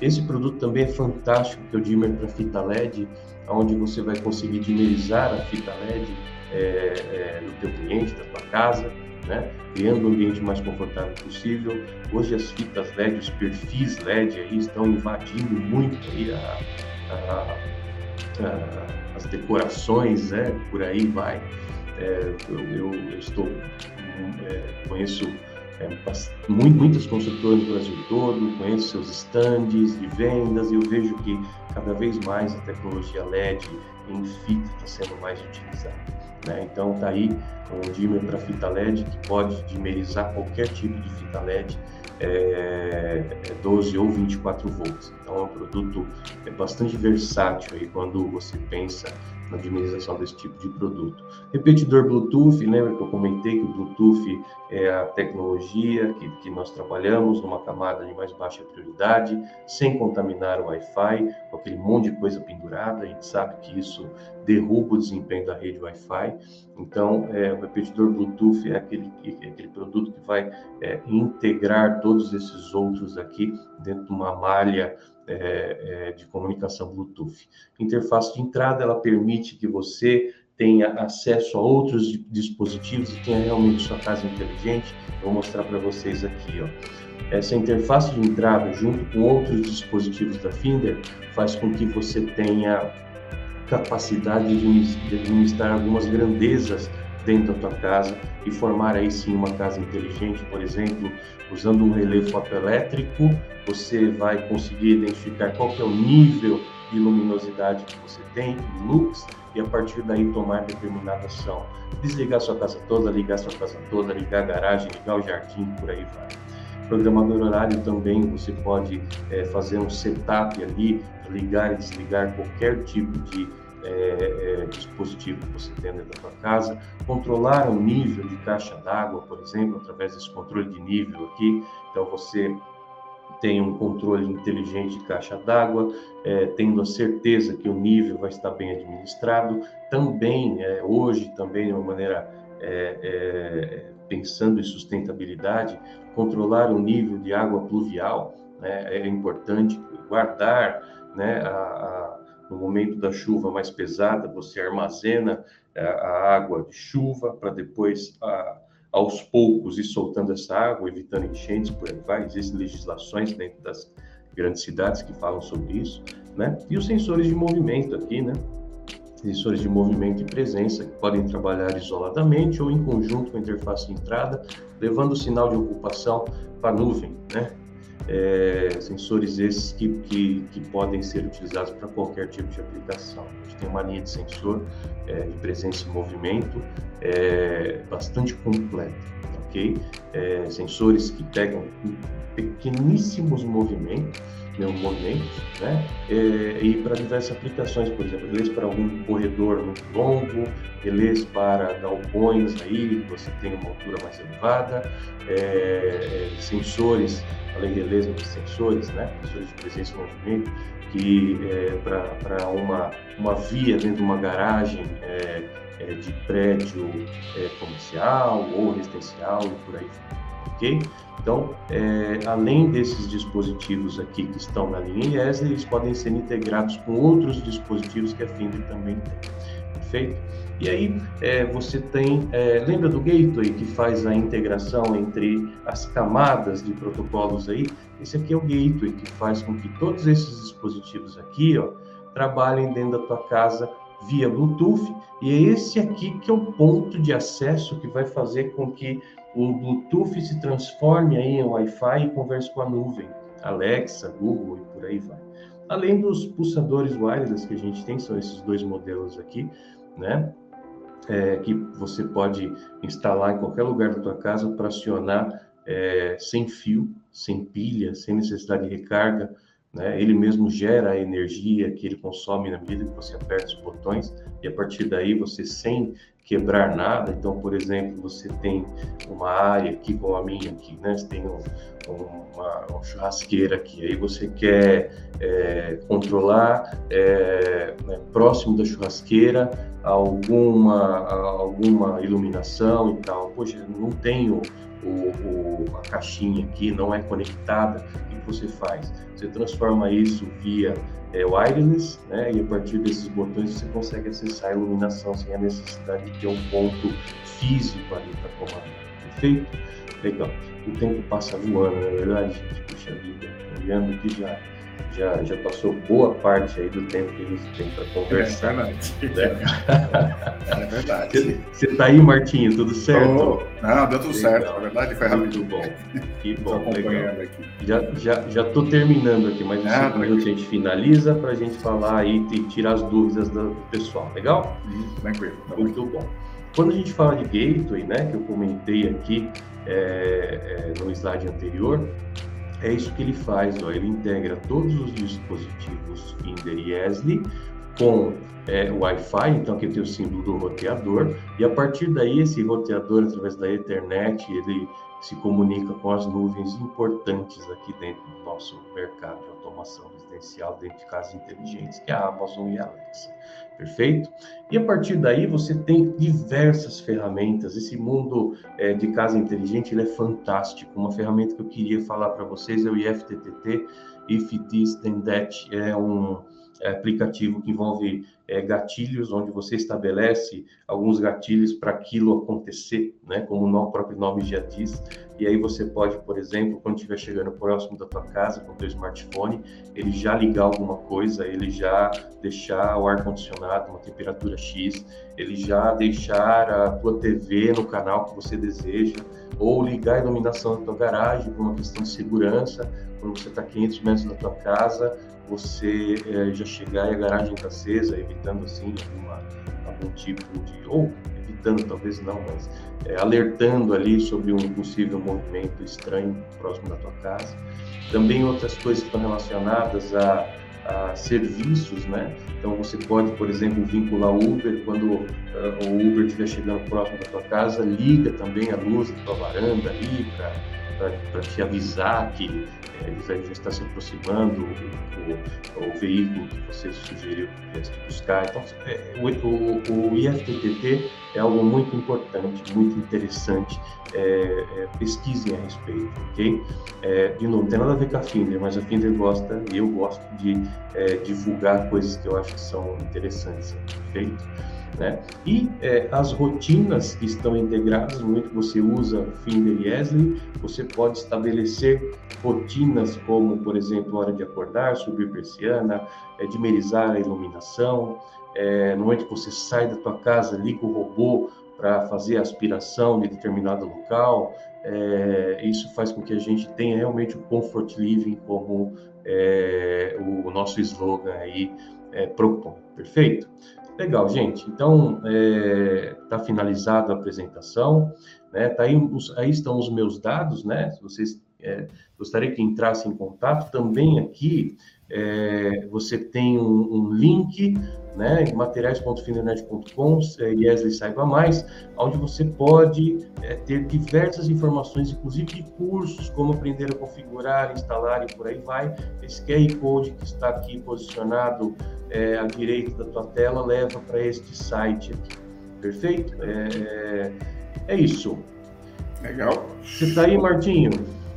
Esse produto também é fantástico, que é o dimmer para fita LED, onde você vai conseguir dimerizar a fita LED é, é, no teu cliente, da tua casa, né? criando o um ambiente mais confortável possível. Hoje as fitas LED, os perfis LED aí estão invadindo muito aí a, a, a, as decorações, né? por aí vai. É, eu, eu, estou é, conheço é, muitas construtoras no Brasil todo, conheço seus estandes de vendas e eu vejo que cada vez mais a tecnologia LED em fita está sendo mais utilizada. Né? Então está aí um dimmer para fita LED que pode dimerizar qualquer tipo de fita LED é, 12 ou 24 volts. Então é um produto é bastante versátil aí quando você pensa na dimerização desse tipo de produto. Repetidor Bluetooth, lembra que eu comentei que o Bluetooth é a tecnologia que, que nós trabalhamos numa camada de mais baixa prioridade, sem contaminar o Wi-Fi, com aquele monte de coisa pendurada, a gente sabe que isso derruba o desempenho da rede Wi-Fi. Então, é, o repetidor Bluetooth é aquele, é aquele produto que vai é, integrar todos esses outros aqui dentro de uma malha é, é, de comunicação Bluetooth. Interface de entrada, ela permite que você tenha acesso a outros dispositivos e tenha realmente sua casa inteligente. Vou mostrar para vocês aqui, ó. Essa interface de entrada, junto com outros dispositivos da Finder, faz com que você tenha capacidade de administrar algumas grandezas dentro da tua casa e formar aí sim uma casa inteligente, por exemplo, usando um relé fotoelétrico, você vai conseguir identificar qual é o nível de luminosidade que você tem, lux, e a partir daí tomar determinada ação. Desligar sua casa toda, ligar sua casa toda, ligar a garagem, ligar o jardim, por aí vai. Programador horário também, você pode é, fazer um setup ali, ligar e desligar qualquer tipo de é, é, dispositivo que você tem dentro da sua casa, controlar o nível de caixa d'água, por exemplo, através desse controle de nível aqui. Então você tem um controle inteligente de caixa d'água, é, tendo a certeza que o nível vai estar bem administrado. Também, é, hoje, também de uma maneira é, é pensando em sustentabilidade, controlar o nível de água pluvial né, é importante, guardar né, a, a, no momento da chuva mais pesada, você armazena a, é, a água de chuva para depois a, aos poucos ir soltando essa água, evitando enchentes, por aí vai. Existem legislações dentro das grandes cidades que falam sobre isso, né? E os sensores de movimento aqui, né? Sensores de movimento e presença que podem trabalhar isoladamente ou em conjunto com a interface de entrada, levando o sinal de ocupação para a nuvem, né? É, sensores esses que, que, que, podem ser utilizados para qualquer tipo de aplicação. A gente tem uma linha de sensor é, de presença e movimento é, bastante completa, ok? É, sensores que pegam pequeníssimos movimentos, né, né? É, e para diversas aplicações, por exemplo, relés para algum corredor muito longo, relés para galpões aí, você tem uma altura mais elevada, é, sensores além de relés, sensores, né? Sensores de presença e movimento, que é, para uma, uma via dentro de uma garagem é, é, de prédio é, comercial ou residencial e por aí ok? Então, é, além desses dispositivos aqui que estão na linha IES, eles podem ser integrados com outros dispositivos que a Finder também tem, perfeito? E aí é, você tem, é, lembra do gateway que faz a integração entre as camadas de protocolos aí? Esse aqui é o gateway que faz com que todos esses dispositivos aqui, ó, trabalhem dentro da tua casa via Bluetooth. E é esse aqui que é o ponto de acesso que vai fazer com que o Bluetooth se transforme aí em Wi-Fi e converse com a nuvem, Alexa, Google e por aí vai. Além dos pulsadores wireless que a gente tem, são esses dois modelos aqui, né? É, que você pode instalar em qualquer lugar da tua casa para acionar é, sem fio, sem pilha, sem necessidade de recarga. Né? Ele mesmo gera a energia que ele consome na medida que você aperta os botões e a partir daí você sem quebrar nada. Então, por exemplo, você tem uma área aqui como a minha aqui, né? Você tem um, uma, uma, churrasqueira aqui, aí você quer é, controlar é, né, próximo da churrasqueira alguma, alguma iluminação e tal. Poxa, não tenho o, o, a caixinha aqui, não é conectada. O que você faz? Você transforma isso via é, wireless, né? E a partir desses botões você consegue acessar a iluminação sem a necessidade de ter um ponto físico ali para comandar. Perfeito? Legal. O tempo passa voando, na é verdade. Puxa vida, olhando aqui já já, já passou boa parte aí do tempo que a gente tem para conversar. É verdade. (laughs) Né? É verdade. Você está aí, Martinho, tudo certo? Oh, não, deu tudo legal. certo. Na verdade, foi rápido. Muito bom. Que bom, legal. Aqui. Já já já estou terminando aqui, mas ah, cinco minutos a gente finaliza para a gente falar aí e tirar as dúvidas do pessoal. Legal? Tranquilo. Tá muito bom. Quando a gente fala de gateway, né, que eu comentei aqui é, é, no slide anterior, é isso que ele faz, ó, ele integra todos os dispositivos Finder e ESLI com é, Wi-Fi, então aqui tem o símbolo do roteador, e a partir daí esse roteador, através da Ethernet, ele se comunica com as nuvens importantes aqui dentro do nosso mercado de automação residencial dentro de casas inteligentes, que é a Amazon e a Alexa. Perfeito? E a partir daí você tem diversas ferramentas. Esse mundo é, de casa inteligente ele é fantástico. Uma ferramenta que eu queria falar para vocês é o IFTTT, If This Then That. É um é, aplicativo que envolve é, gatilhos, onde você estabelece alguns gatilhos para aquilo acontecer, né? Como o próprio nome já diz. E aí você pode, por exemplo, quando estiver chegando próximo da tua casa com o teu smartphone, ele já ligar alguma coisa, ele já deixar o ar condicionado uma temperatura X, ele já deixar a tua TV no canal que você deseja, ou ligar a iluminação da tua garagem por uma questão de segurança, quando você está 500 metros da tua casa, você é, já chegar e a garagem está acesa, evitando assim alguma, algum tipo de ou evitando talvez não, mas é, alertando ali sobre um possível movimento estranho próximo da tua casa. Também outras coisas que estão relacionadas a, a serviços, né? Então você pode, por exemplo, vincular Uber quando o Uber estiver chegando próximo da tua casa, liga também a luz da tua varanda ali para te avisar que é, já está se aproximando o, o, o, veículo que você sugeriu que te buscar. Então, é, o, o, IFTTT é algo muito importante, muito interessante. É, é, pesquisem a respeito, ok? É, de novo, não tem nada a ver com a Finder, mas a Finder gosta eu gosto de divulgar coisas que eu acho que são interessantes, perfeito? Né? E é, as rotinas que estão integradas, no momento que você usa Finder Esli, você pode estabelecer rotinas como, por exemplo, hora de acordar, subir persiana, é, dimerizar a iluminação. É, no momento que você sai da tua casa, liga o robô para fazer a aspiração de determinado local. É, isso faz com que a gente tenha realmente o comfort living como é, o nosso slogan aí é, propõe. Perfeito? Legal, gente. Então, está é, tá finalizada a apresentação. Né? Tá aí, aí estão os meus dados, né? Se vocês é, gostaria que entrassem em contato, também aqui é, você tem um, um link né, materiais.findernet.com, é, Yesley Saiba Mais, onde você pode é, ter diversas informações, inclusive de cursos, como aprender a configurar, instalar e por aí vai. Esse QR Code que está aqui posicionado é, à direita da tua tela leva para este site aqui. Perfeito? É, é isso. Legal. Você está aí, Martinho?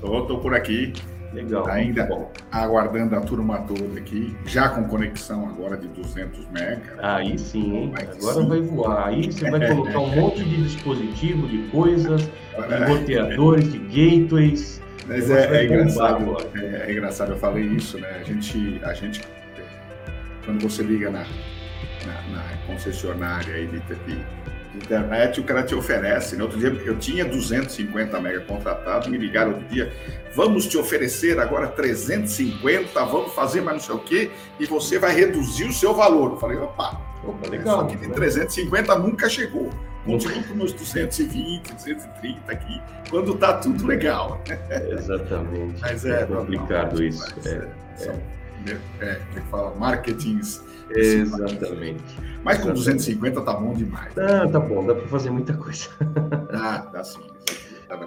Estou por aqui. Legal. Ainda aguardando a turma toda aqui, já com conexão agora de 200 MB. Aí sim, hein? Agora sim. vai voar. Aí você vai colocar um (laughs) monte de dispositivo, de coisas, de roteadores, de gateways. Mas é, é engraçado, é, é, engraçado, eu falei isso, né? A gente, a gente quando você liga na, na, na concessionária aí de, de internet, o cara te oferece. Né? Outro dia eu tinha 250 mega contratado, me ligaram outro dia, vamos te oferecer agora 350, vamos fazer mais não sei o quê, e você vai reduzir o seu valor. Eu falei, opa, opa legal. Só que de 350 nunca chegou. Continuo com meus 220, 230 aqui, quando tá tudo legal. Exatamente. (laughs) Mas é, é complicado não, isso. Mas, é, é, é. é, que fala, marketings Exatamente. Mas com 250 tá bom demais. Ah, tá bom, dá para fazer muita coisa. (laughs) Ah, dá sim.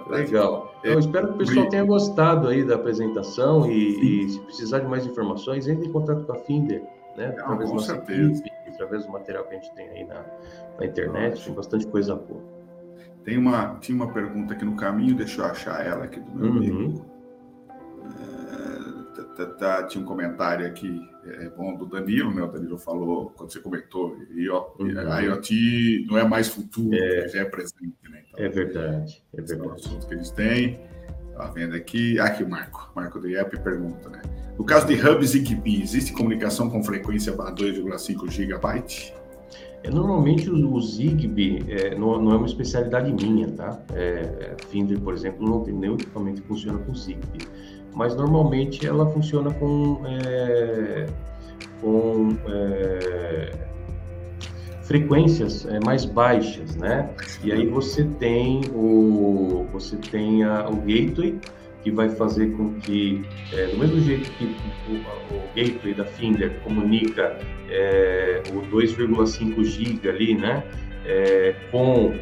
Legal. Eu espero que o pessoal tenha gostado aí da apresentação e, e, se precisar de mais informações, entre em contato com a Finder, né? Não, através com certeza. Equipe, através do material que a gente tem aí na, na internet, tem bastante coisa boa. Tem uma, tinha uma pergunta aqui no caminho, deixa eu achar ela aqui do meu uhum. amigo. É, tá, tá, tinha um comentário aqui é bom do Danilo, né? O Danilo falou, quando você comentou, uhum. a IoT não é mais futuro, é, já é presente, né? Então, é verdade, é verdade. É um assunto que eles têm. Tá vendo aqui? Ah, aqui o Marco. Marco do IEP pergunta, né? No caso de hubs Zigbee, existe comunicação com frequência para 2,5 GB? É, normalmente o, o Zigbee é, não, não, é uma especialidade minha, tá? É, é Finder, por exemplo, não tem nenhum equipamento que funciona com Zigbee mas normalmente ela funciona com, é, com é, frequências é, mais baixas, né? E aí você tem o você tem a, o gateway que vai fazer com que, é, do mesmo jeito que o, o gateway da Finder comunica é, o 2,5 GB ali, né? É, com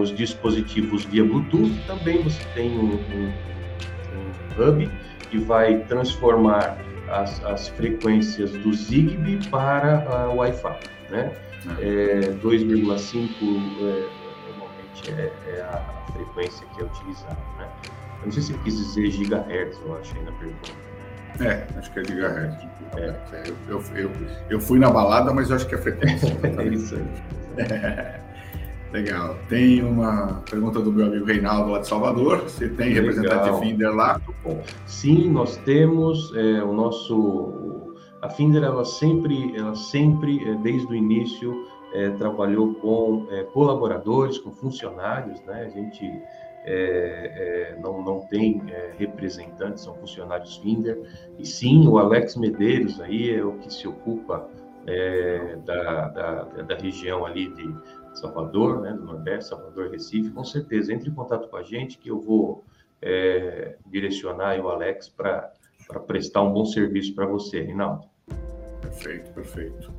os dispositivos via Bluetooth, também você tem um, um hub que vai transformar as, as frequências do Zigbee para o Wi-Fi, né? É, 2,5 é, normalmente é, é, a frequência que é utilizada, né? Eu não sei se ele quis dizer gigahertz, eu acho aí na pergunta. É, acho que é gigahertz. É. Eu, eu, eu, eu, fui na balada, mas eu acho que é frequência. (laughs) é isso aí. (laughs) Legal. Tem uma pergunta do meu amigo Reinaldo lá de Salvador. Você tem Legal. representante Finder lá? Sim, nós temos é, o nosso a Finder ela sempre ela sempre é, desde o início é, trabalhou com é, colaboradores, com funcionários, né? A gente é, é, não, não tem representantes, são funcionários Finder. E sim, o Alex Medeiros aí é o que se ocupa da, da, da região ali de Salvador, né, do Nordeste, Salvador, Recife, com certeza, entre em contato com a gente que eu vou é, direcionar o Alex para prestar um bom serviço para você, Rinaldo. Perfeito, perfeito.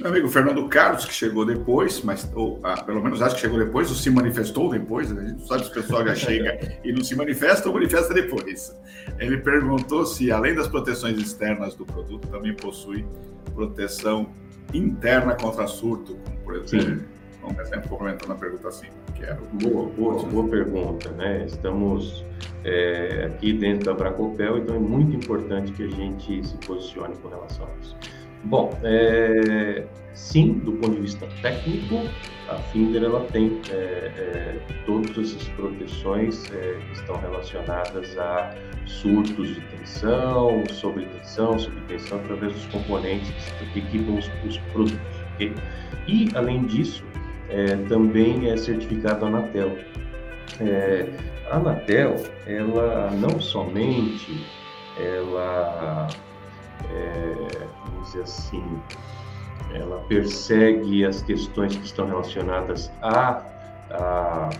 Meu amigo Fernando Carlos, que chegou depois, mas ou, ah, pelo menos acho que chegou depois, ou se manifestou depois, né? a gente sabe se o pessoal já chega e não se manifesta ou manifesta depois. Ele perguntou se, além das proteções externas do produto, também possui proteção interna contra surto, como por exemplo, Sim. um exemplo complementando a pergunta assim, que era boa, boa, boa pergunta, né? Estamos é, aqui dentro da Bracopel, então é muito importante que a gente se posicione com relação a isso. Bom, é, sim, do ponto de vista técnico, a Finder ela tem é, é, todas essas proteções é, que estão relacionadas a surtos de tensão, sobretensão, subtensão, através dos componentes que equipam os, os produtos. Okay? E, além disso, é, também é certificado Anatel. É, a Anatel, ela não somente ela é, vamos dizer assim, ela persegue as questões que estão relacionadas à, à,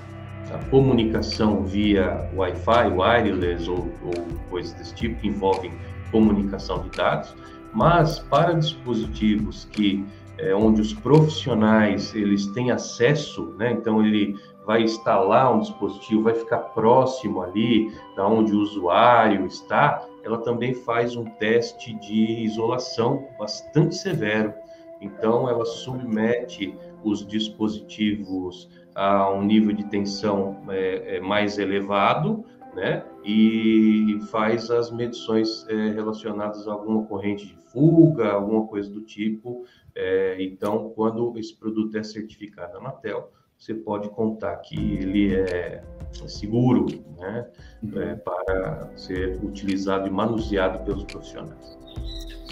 à comunicação via Wi-Fi, wireless ou, ou coisas desse tipo que envolvem comunicação de dados, mas para dispositivos que é, onde os profissionais eles têm acesso, né? Então ele vai instalar um dispositivo, vai ficar próximo ali da onde o usuário está, ela também faz um teste de isolação bastante severo. Então, ela submete os dispositivos a um nível de tensão é, é, mais elevado, né? E faz as medições é, relacionadas a alguma corrente de fuga, alguma coisa do tipo. É, então, quando esse produto é certificado na Anatel, você pode contar que ele é seguro né, uhum. é, para ser utilizado e manuseado pelos profissionais.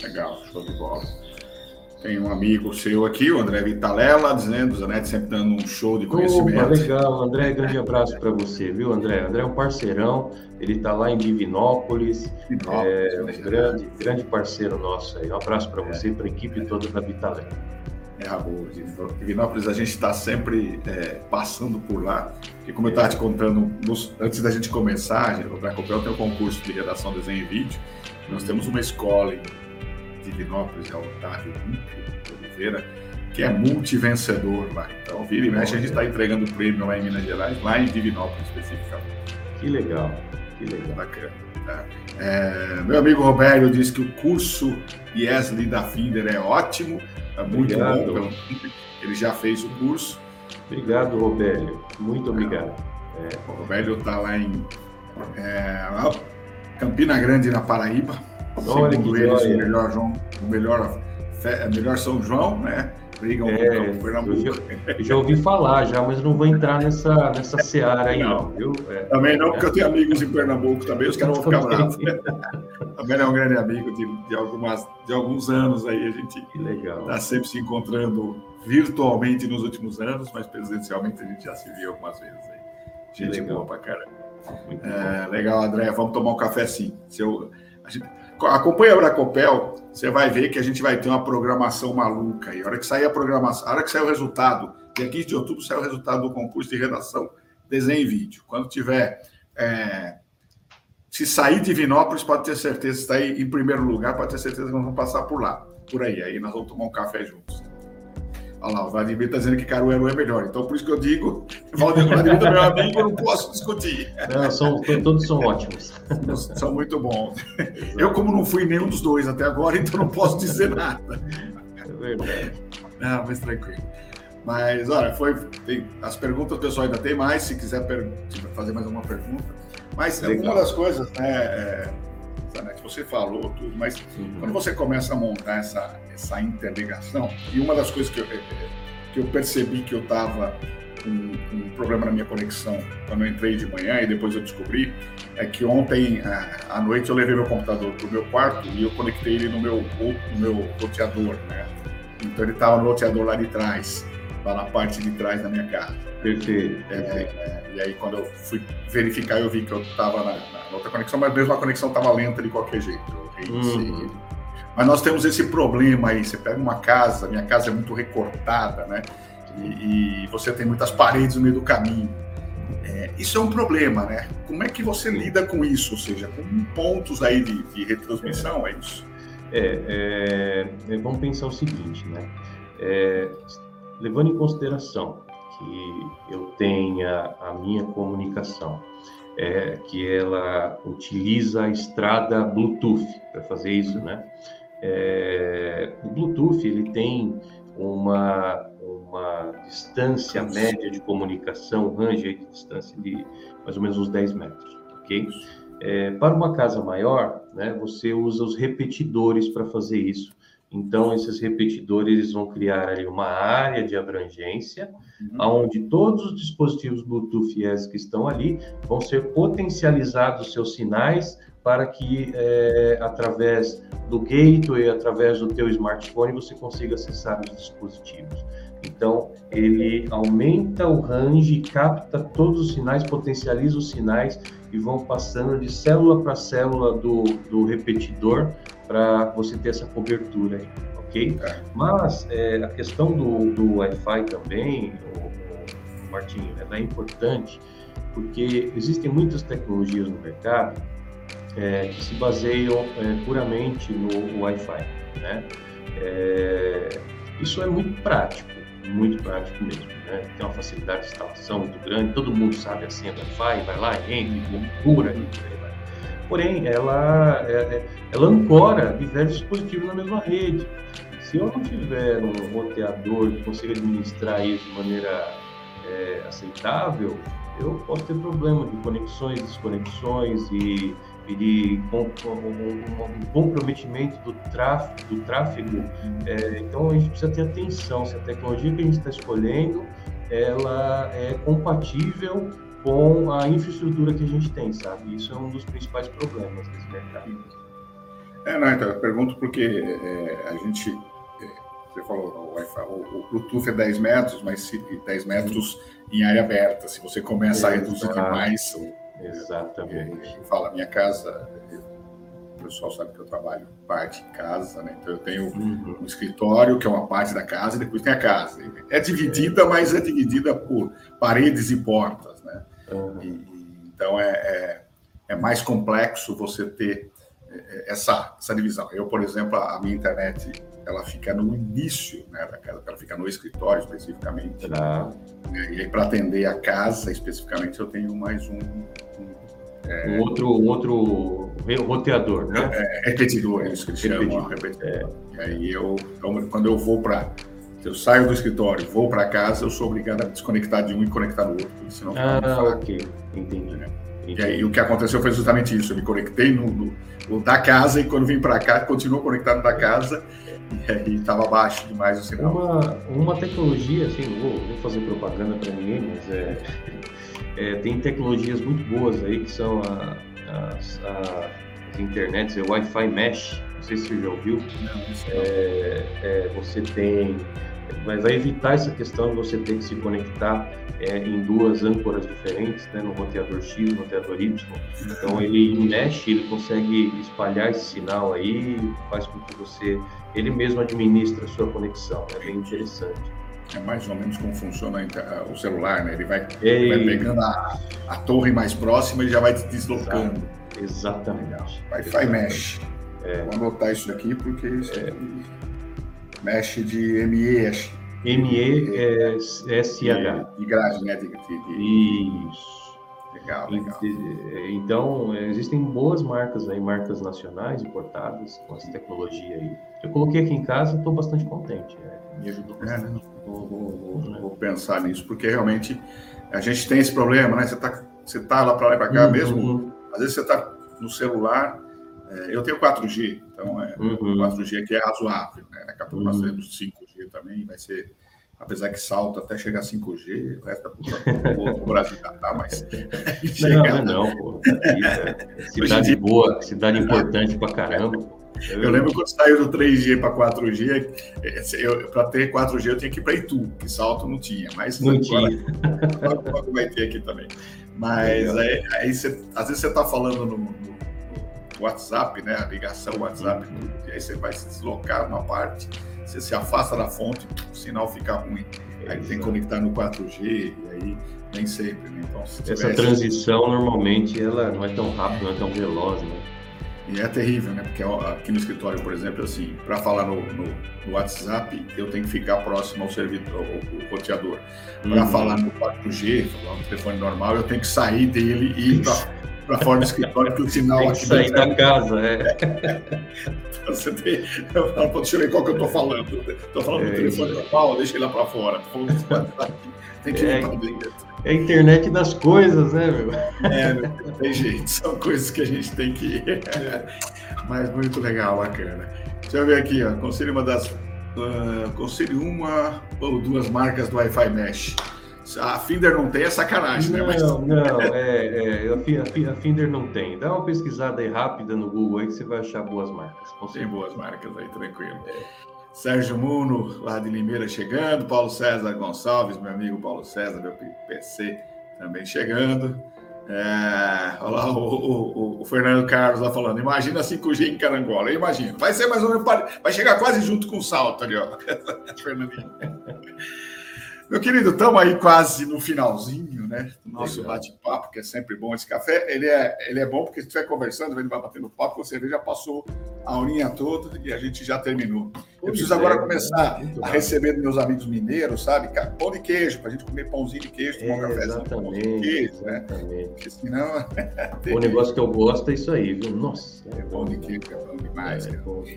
Legal, show de bola. Tem um amigo seu aqui, o André Vitalela, dizendo, o Zanetti sempre dando um show de conhecimento. Opa, legal, André, grande abraço para você, viu, André? André é um parceirão, ele está lá em Divinópolis, Divinópolis é um grande, grande parceiro nosso aí. Um abraço para você e para a equipe toda da Vitalela. É, Rabu, Divinópolis a gente está sempre é, passando por lá. E como eu estava te contando nos, antes da gente começar, o Bracopel tem um concurso de redação, desenho e vídeo. Nós temos uma escola em Divinópolis, é o Otávio Oliveira, que é multivencedor lá. Então, vira e mexe, a gente está entregando o prêmio lá em Minas Gerais, lá em Divinópolis especificamente. Que legal, que legal. Bacana. Tá? É, meu amigo Roberto disse que o curso Yesley da Finder é ótimo Tá muito obrigado. bom. Ele já fez o curso. Obrigado, Robélio. Muito obrigado. É, o Robélio está lá em é, Campina Grande, na Paraíba. Olha Segundo eles, o melhor, João, o melhor, melhor São João, né? brigam é, com Pernambuco. Eu já, já, ouvi falar já, mas não vou entrar nessa, nessa seara aí, não, viu? É, também não, porque eu tenho amigos em Pernambuco também, os caras vão ficar bravos. (laughs) também é um grande amigo de, de, algumas, de alguns anos aí, a gente está sempre se encontrando virtualmente nos últimos anos, mas presencialmente a gente já se viu algumas vezes aí. Gente boa pra caramba. É, legal, André, vamos tomar um café sim. Se eu, a gente, acompanha a Bracopel, você vai ver que a gente vai ter uma programação maluca. E a hora que sair a programação, a hora que sair o resultado, dia 15 de outubro sai o resultado do concurso de redação, desenho e vídeo. Quando tiver. É, se sair de Vinópolis, pode ter certeza, se sair em primeiro lugar, pode ter certeza que nós vamos passar por lá, por aí. Aí nós vamos tomar um café juntos. Olha lá, o Vladimir está dizendo que Caruaru é melhor. Então, por isso que eu digo, Vladimir é meu amigo, eu não posso discutir. Não, são, todos são ótimos. São muito bons. Eu, como não fui nenhum dos dois até agora, então não posso dizer nada. É verdade. Não, mas tranquilo. Mas, olha, foi, tem, as perguntas o pessoal ainda tem mais, se quiser per, fazer mais uma pergunta. Mas Legal. uma das coisas, né, é, que você falou tudo, mas uhum. quando você começa a montar essa, essa interligação, e uma das coisas que eu, é, é, que eu percebi que eu estava com um, problema na minha conexão quando eu entrei de manhã e depois eu descobri, é que ontem à noite eu levei meu computador para o meu quarto e eu conectei ele no meu, no meu roteador, né? Então ele estava no roteador lá de trás, lá na parte de trás da minha casa. Perfeito. É, é, e aí quando eu fui verificar eu vi que eu estava na, na, outra conexão, mas mesmo a conexão estava lenta de qualquer jeito. Uhum. Mas nós temos esse problema aí. Você pega uma casa, minha casa é muito recortada, né? E, e você tem muitas paredes no meio do caminho. É, isso é um problema, né? Como é que você lida com isso? Ou seja, com pontos aí de, de retransmissão, é isso? É, é, vamos pensar o seguinte, né? é, levando em consideração que eu tenha a minha comunicação, é, que ela utiliza a estrada Bluetooth para fazer isso, né? É, o Bluetooth ele tem uma, uma distância média de comunicação, um range de distância de mais ou menos uns 10 metros, ok? É, para uma casa maior, né, você usa os repetidores para fazer isso. Então, esses repetidores vão criar ali uma área de abrangência, uhum. onde todos os dispositivos Bluetooth que estão ali vão ser potencializados seus sinais para que, é, através do gateway, através do teu smartphone, você consiga acessar os dispositivos. Então, ele aumenta o range, capta todos os sinais, potencializa os sinais e vão passando de célula para célula do, do repetidor para você ter essa cobertura aí, ok? Mas é, a questão do, do Wi-Fi também, o, o Martinho, ela é importante porque existem muitas tecnologias no mercado é, que se baseiam é, puramente no Wi-Fi, né? É, isso é muito prático, muito prático mesmo, né? Tem uma facilidade de instalação muito grande, todo mundo sabe a senha do Wi-Fi, vai lá, entra, e porém ela, é, é, ela ancora diversos dispositivos na mesma rede. Se eu não tiver um roteador que consiga administrar isso de maneira é, aceitável, eu posso ter problema de conexões, desconexões e, e de com, com, um, um, comprometimento do tráfego. Do tráfego. É, então a gente precisa ter atenção se a tecnologia que a gente está escolhendo ela é compatível com a infraestrutura que a gente tem, sabe? Isso é um dos principais problemas desse mercado. É, não, então, eu pergunto porque é, a gente, é, você falou, o, o, o, Bluetooth é 10 metros, mas se, 10 metros em área aberta, se você começa a reduzir demais... Exatamente. É, fala, minha casa, o pessoal sabe que eu trabalho parte em casa, né? Então eu tenho uhum. um escritório que é uma parte da casa e depois tem a casa. É dividida, mas é dividida por paredes e portas. Uhum. E, então é, é, é, mais complexo você ter é, essa, essa divisão. Eu, por exemplo, a minha internet ela fica no início né, da casa, ela fica no escritório especificamente. Ah. E aí, para atender a casa especificamente, eu tenho mais um. um, é, um outro, um outro roteador, né? É, repetidor, é isso que eles chamam. Repetidor. É. E aí, eu, então, quando eu vou para se eu saio do escritório, vou para casa, eu sou obrigado a desconectar de um e conectar do outro, senão ah, ok, entendi. Né? E aí o que aconteceu foi justamente isso. Eu me conectei no, no, no da casa e quando vim para cá, continuou conectado da casa e aí estava baixo demais o sinal. Uma, uma tecnologia, assim, não vou, vou fazer propaganda para ninguém, mas é, é, tem tecnologias muito boas aí que são a, as, a, as internets, o Wi-Fi Mesh. Não sei se você já ouviu. Não, é, é, você tem vai, vai evitar essa questão de você ter que se conectar é, em duas âncoras diferentes, né, no roteador X, no roteador Y. Então ele mexe, ele consegue espalhar esse sinal aí, faz com que você, ele mesmo administra a sua conexão. É bem interessante. É mais ou menos como funciona o celular, né? Ele vai, ele vai pegando a, a, torre mais próxima e já vai te deslocando. Exatamente. Wi-Fi mesh. É. Vou anotar isso aqui porque isso é. Mesh de ME. M-E-S-H. De grade, né? De, de. Isso. Legal, legal. Então, existem boas marcas aí, marcas nacionais importadas com essa tecnologia aí. Eu coloquei aqui em casa e estou bastante contente. É, me ajudou bastante. É, né? vou, vou, vou, vou, pensar nisso, porque realmente a gente tem esse problema, né? Você está você tá lá para lá e para cá uhum. mesmo, às vezes você está no celular, é, eu tenho 4G, então é, uhum. 4G aqui é razoável, né? Daqui a pouco uhum. nós teremos 5G também, vai ser, apesar que salta até chegar a 5G, o resto do Brasil já tá, mas. (laughs) não, não, pô. É cidade boa, cidade importante pra caramba. Eu lembro quando saiu do 3G para 4G, para ter 4G eu tinha que ir para Itu, que salto não tinha, mas não tinha. (laughs) Agora vai ter aqui também. Mas aí, aí você, às vezes você está falando no WhatsApp, né? A ligação WhatsApp, uhum. e aí você vai se deslocar uma parte, você se afasta da fonte, o sinal fica ruim. Aí tem que conectar no 4G, e aí nem sempre, né? Então, Essa transição normalmente ela não é tão rápida, não é tão veloz, né? E é terrível, né? Porque aqui no escritório, por exemplo, assim, para falar no, no, no, WhatsApp, eu tenho que ficar próximo ao servidor, ao, ao roteador. Para uhum. falar no 4G, falar no telefone normal, eu tenho que sair dele e ir para fora do escritório, porque o sinal tem que aqui. Sair da casa, é. (laughs) Você tem. Eu falo, deixa eu ver qual que eu estou falando. Estou falando é, do telefone normal, deixa ele lá para fora. Estou falando do. (laughs) Tem que é, é a internet das coisas, né, meu? É, não tem jeito. São coisas que a gente tem que. (laughs) Mas muito legal, bacana. Deixa eu ver aqui, ó. Conselho uma das. Uh, conselho uma ou duas marcas do Wi-Fi Mesh. A Finder não tem, é sacanagem, não, né? Mas... Não, é, é, a, Finder não tem. Dá uma pesquisada aí rápida no Google aí que você vai achar boas marcas. Tem boas marcas aí, tranquilo. Sérgio Muno, lá de Limeira, chegando. Paulo César Gonçalves, meu amigo Paulo César, meu PC, também chegando. É, olha lá o, o, o, Fernando Carlos lá falando. Imagina 5G em Carangola. Eu imagino. Vai ser mais ou menos. Vai chegar quase junto com o salto ali, ó. (laughs) Fernandinho. Meu querido, estamos aí quase no finalzinho, né? Do nosso bate-papo, que é sempre bom esse café. Ele é, ele é bom porque se estiver conversando, ele vai batendo papo, você já passou a horinha toda e a gente já terminou. Eu preciso agora né? começar a receber dos meus amigos mineiros, sabe? Pão de queijo, para a gente comer pãozinho de queijo, tomar um cafezinho pão de queijo, né? Porque senão. (laughs) o negócio que eu gosto é isso aí, viu? Nossa. É pão de queijo, é bom demais. É,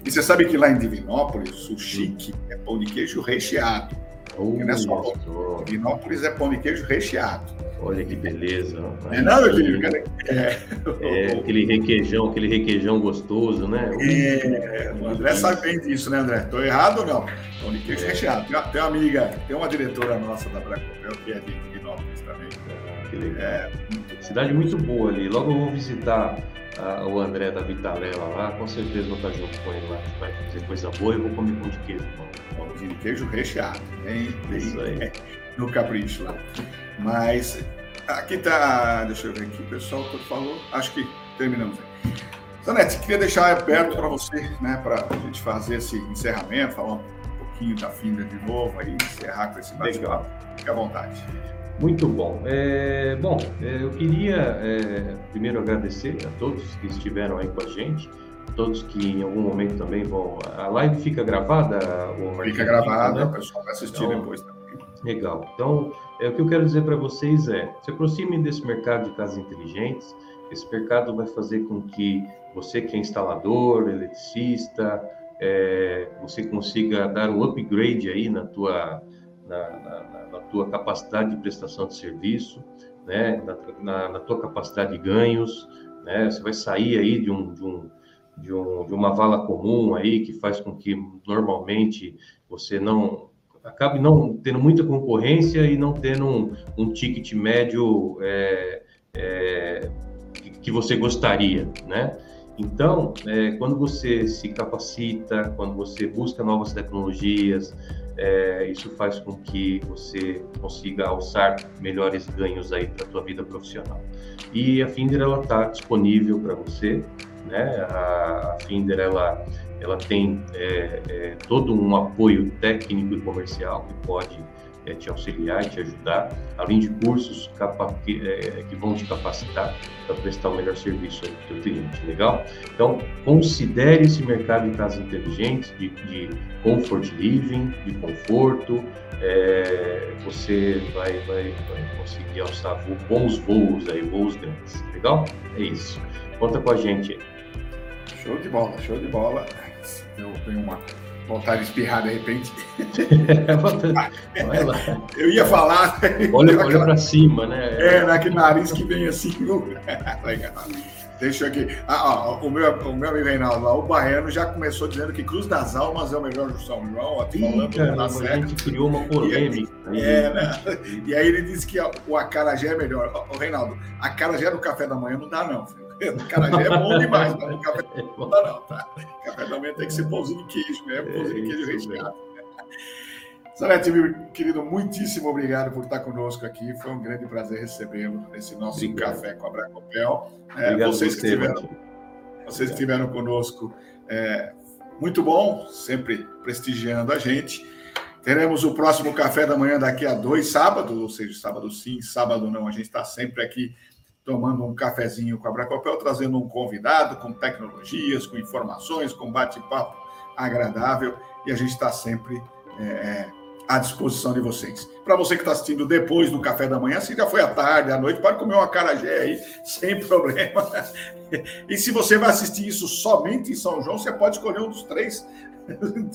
e você sabe que lá em Divinópolis, sushi é pão de queijo recheado. Uh, não é só pão. Divinópolis é pão de queijo recheado. Olha que beleza. É querido. É, é, aquele requeijão, aquele requeijão gostoso, né? É, o André sabe bem disso, né, André? Estou errado ou não? Pão de queijo é. recheado. Tem uma, tem uma, amiga, tem uma diretora nossa da Bracopel que é de Divinópolis também. Que legal. É, muito... Cidade muito boa ali. Logo eu vou visitar a, o André da Vitalela lá, com certeza vou estar junto com ele lá. Vai fazer coisa boa e vou comer pão de queijo. Pão de queijo recheado. Bem, Isso aí. É, (laughs) no capricho lá. Mas aqui tá. Deixa eu ver aqui, pessoal, o que falou. Acho que terminamos aí. Zanete, queria deixar aberto para você, né, para a gente fazer esse encerramento, falar um pouquinho da Finda de novo aí, encerrar com esse bate-papo. Fique à vontade. Muito bom. É, bom, é, eu queria é, primeiro agradecer a todos que estiveram aí com a gente, todos que em algum momento também vão. A live fica gravada? Fica gravada, né? o pessoal vai assistir então, depois também. Legal. Então, é, o que eu quero dizer para vocês é: se aproximem desse mercado de casas inteligentes. Esse mercado vai fazer com que você que é instalador, eletricista, é, você consiga dar um upgrade aí na tua, na, na, na tua capacidade de prestação de serviço, né? na, na, tua capacidade de ganhos. Né? Você vai sair aí de um, de um de, um, de, uma vala comum aí que faz com que normalmente você não acabe não tendo muita concorrência e não tendo um, um ticket médio é, é, que você gostaria, né? Então, é, quando você se capacita, quando você busca novas tecnologias, é, isso faz com que você consiga alçar melhores ganhos aí para a tua vida profissional. E a Finder ela está disponível para você, né? A, Finder ela ela tem é, é, todo um apoio técnico e comercial que pode é, te auxiliar e te ajudar, além de cursos que, é, que, vão te capacitar para prestar o melhor serviço para o teu cliente, legal? Então, considere esse mercado de casas inteligentes, de, de comfort living, de conforto, é, você vai, vai, vai conseguir alçar bons voos aí, voos grandes, legal? É isso. Conta com a gente. Show de bola, show de bola. Eu tenho uma vontade de espirrar de repente. Vai (laughs) lá. Eu ia falar. Olha, olha para cima, né? É, naquele nariz que vem assim. (laughs) Legal. Deixa aqui. Ah, ó, o, meu, o meu amigo Reinaldo o Baiano já começou dizendo que Cruz das Almas é o melhor do São João. Ó, falando Caramba, tá a gente criou uma polêmica. E, é, né? e aí ele disse que o acarajé é melhor. Ô, Reinaldo, acarajé no café da manhã não dá, não, filho. (laughs) O carajé é bom demais, mas no café (laughs) não dá, não, tá? Café da manhã tem que ser pãozinho de queijo, né? Pãozinho de queijo recheado. (laughs) Salete, meu querido, muitíssimo obrigado por estar conosco aqui. Foi um grande prazer recebê-lo nesse nosso obrigado. café com a Bracopel. É, vocês, que estiveram, vocês que estiveram conosco, é, muito bom, sempre prestigiando a gente. Teremos o próximo café da manhã daqui a dois sábados, ou seja, sábado sim, sábado não. A gente está sempre aqui tomando um cafezinho com a Bracopel, trazendo um convidado com tecnologias, com informações, com bate-papo agradável e a gente está sempre é, é, à disposição de vocês. Para você que está assistindo depois do café da manhã, se já foi à tarde, à noite, pode comer uma carajé aí, (laughs) sem problema. E se você vai assistir isso somente em São João, você pode escolher um dos três.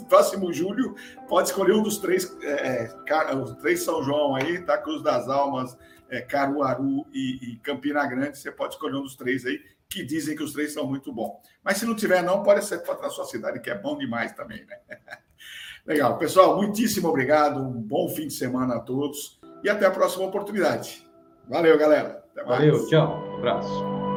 Próximo julho, pode escolher um dos três, é, é os três São João aí, tá? Cruz das Almas, é, Caruaru e, e Campina Grande. Você pode escolher um dos três aí, que dizem que os três são muito bons. Mas se não tiver, não, pode ser para a sua cidade, que é bom demais também, né? (laughs) Legal. Pessoal, muitíssimo obrigado. Um bom fim de semana a todos e até a próxima oportunidade. Valeu, galera. Valeu, tchau. Um abraço.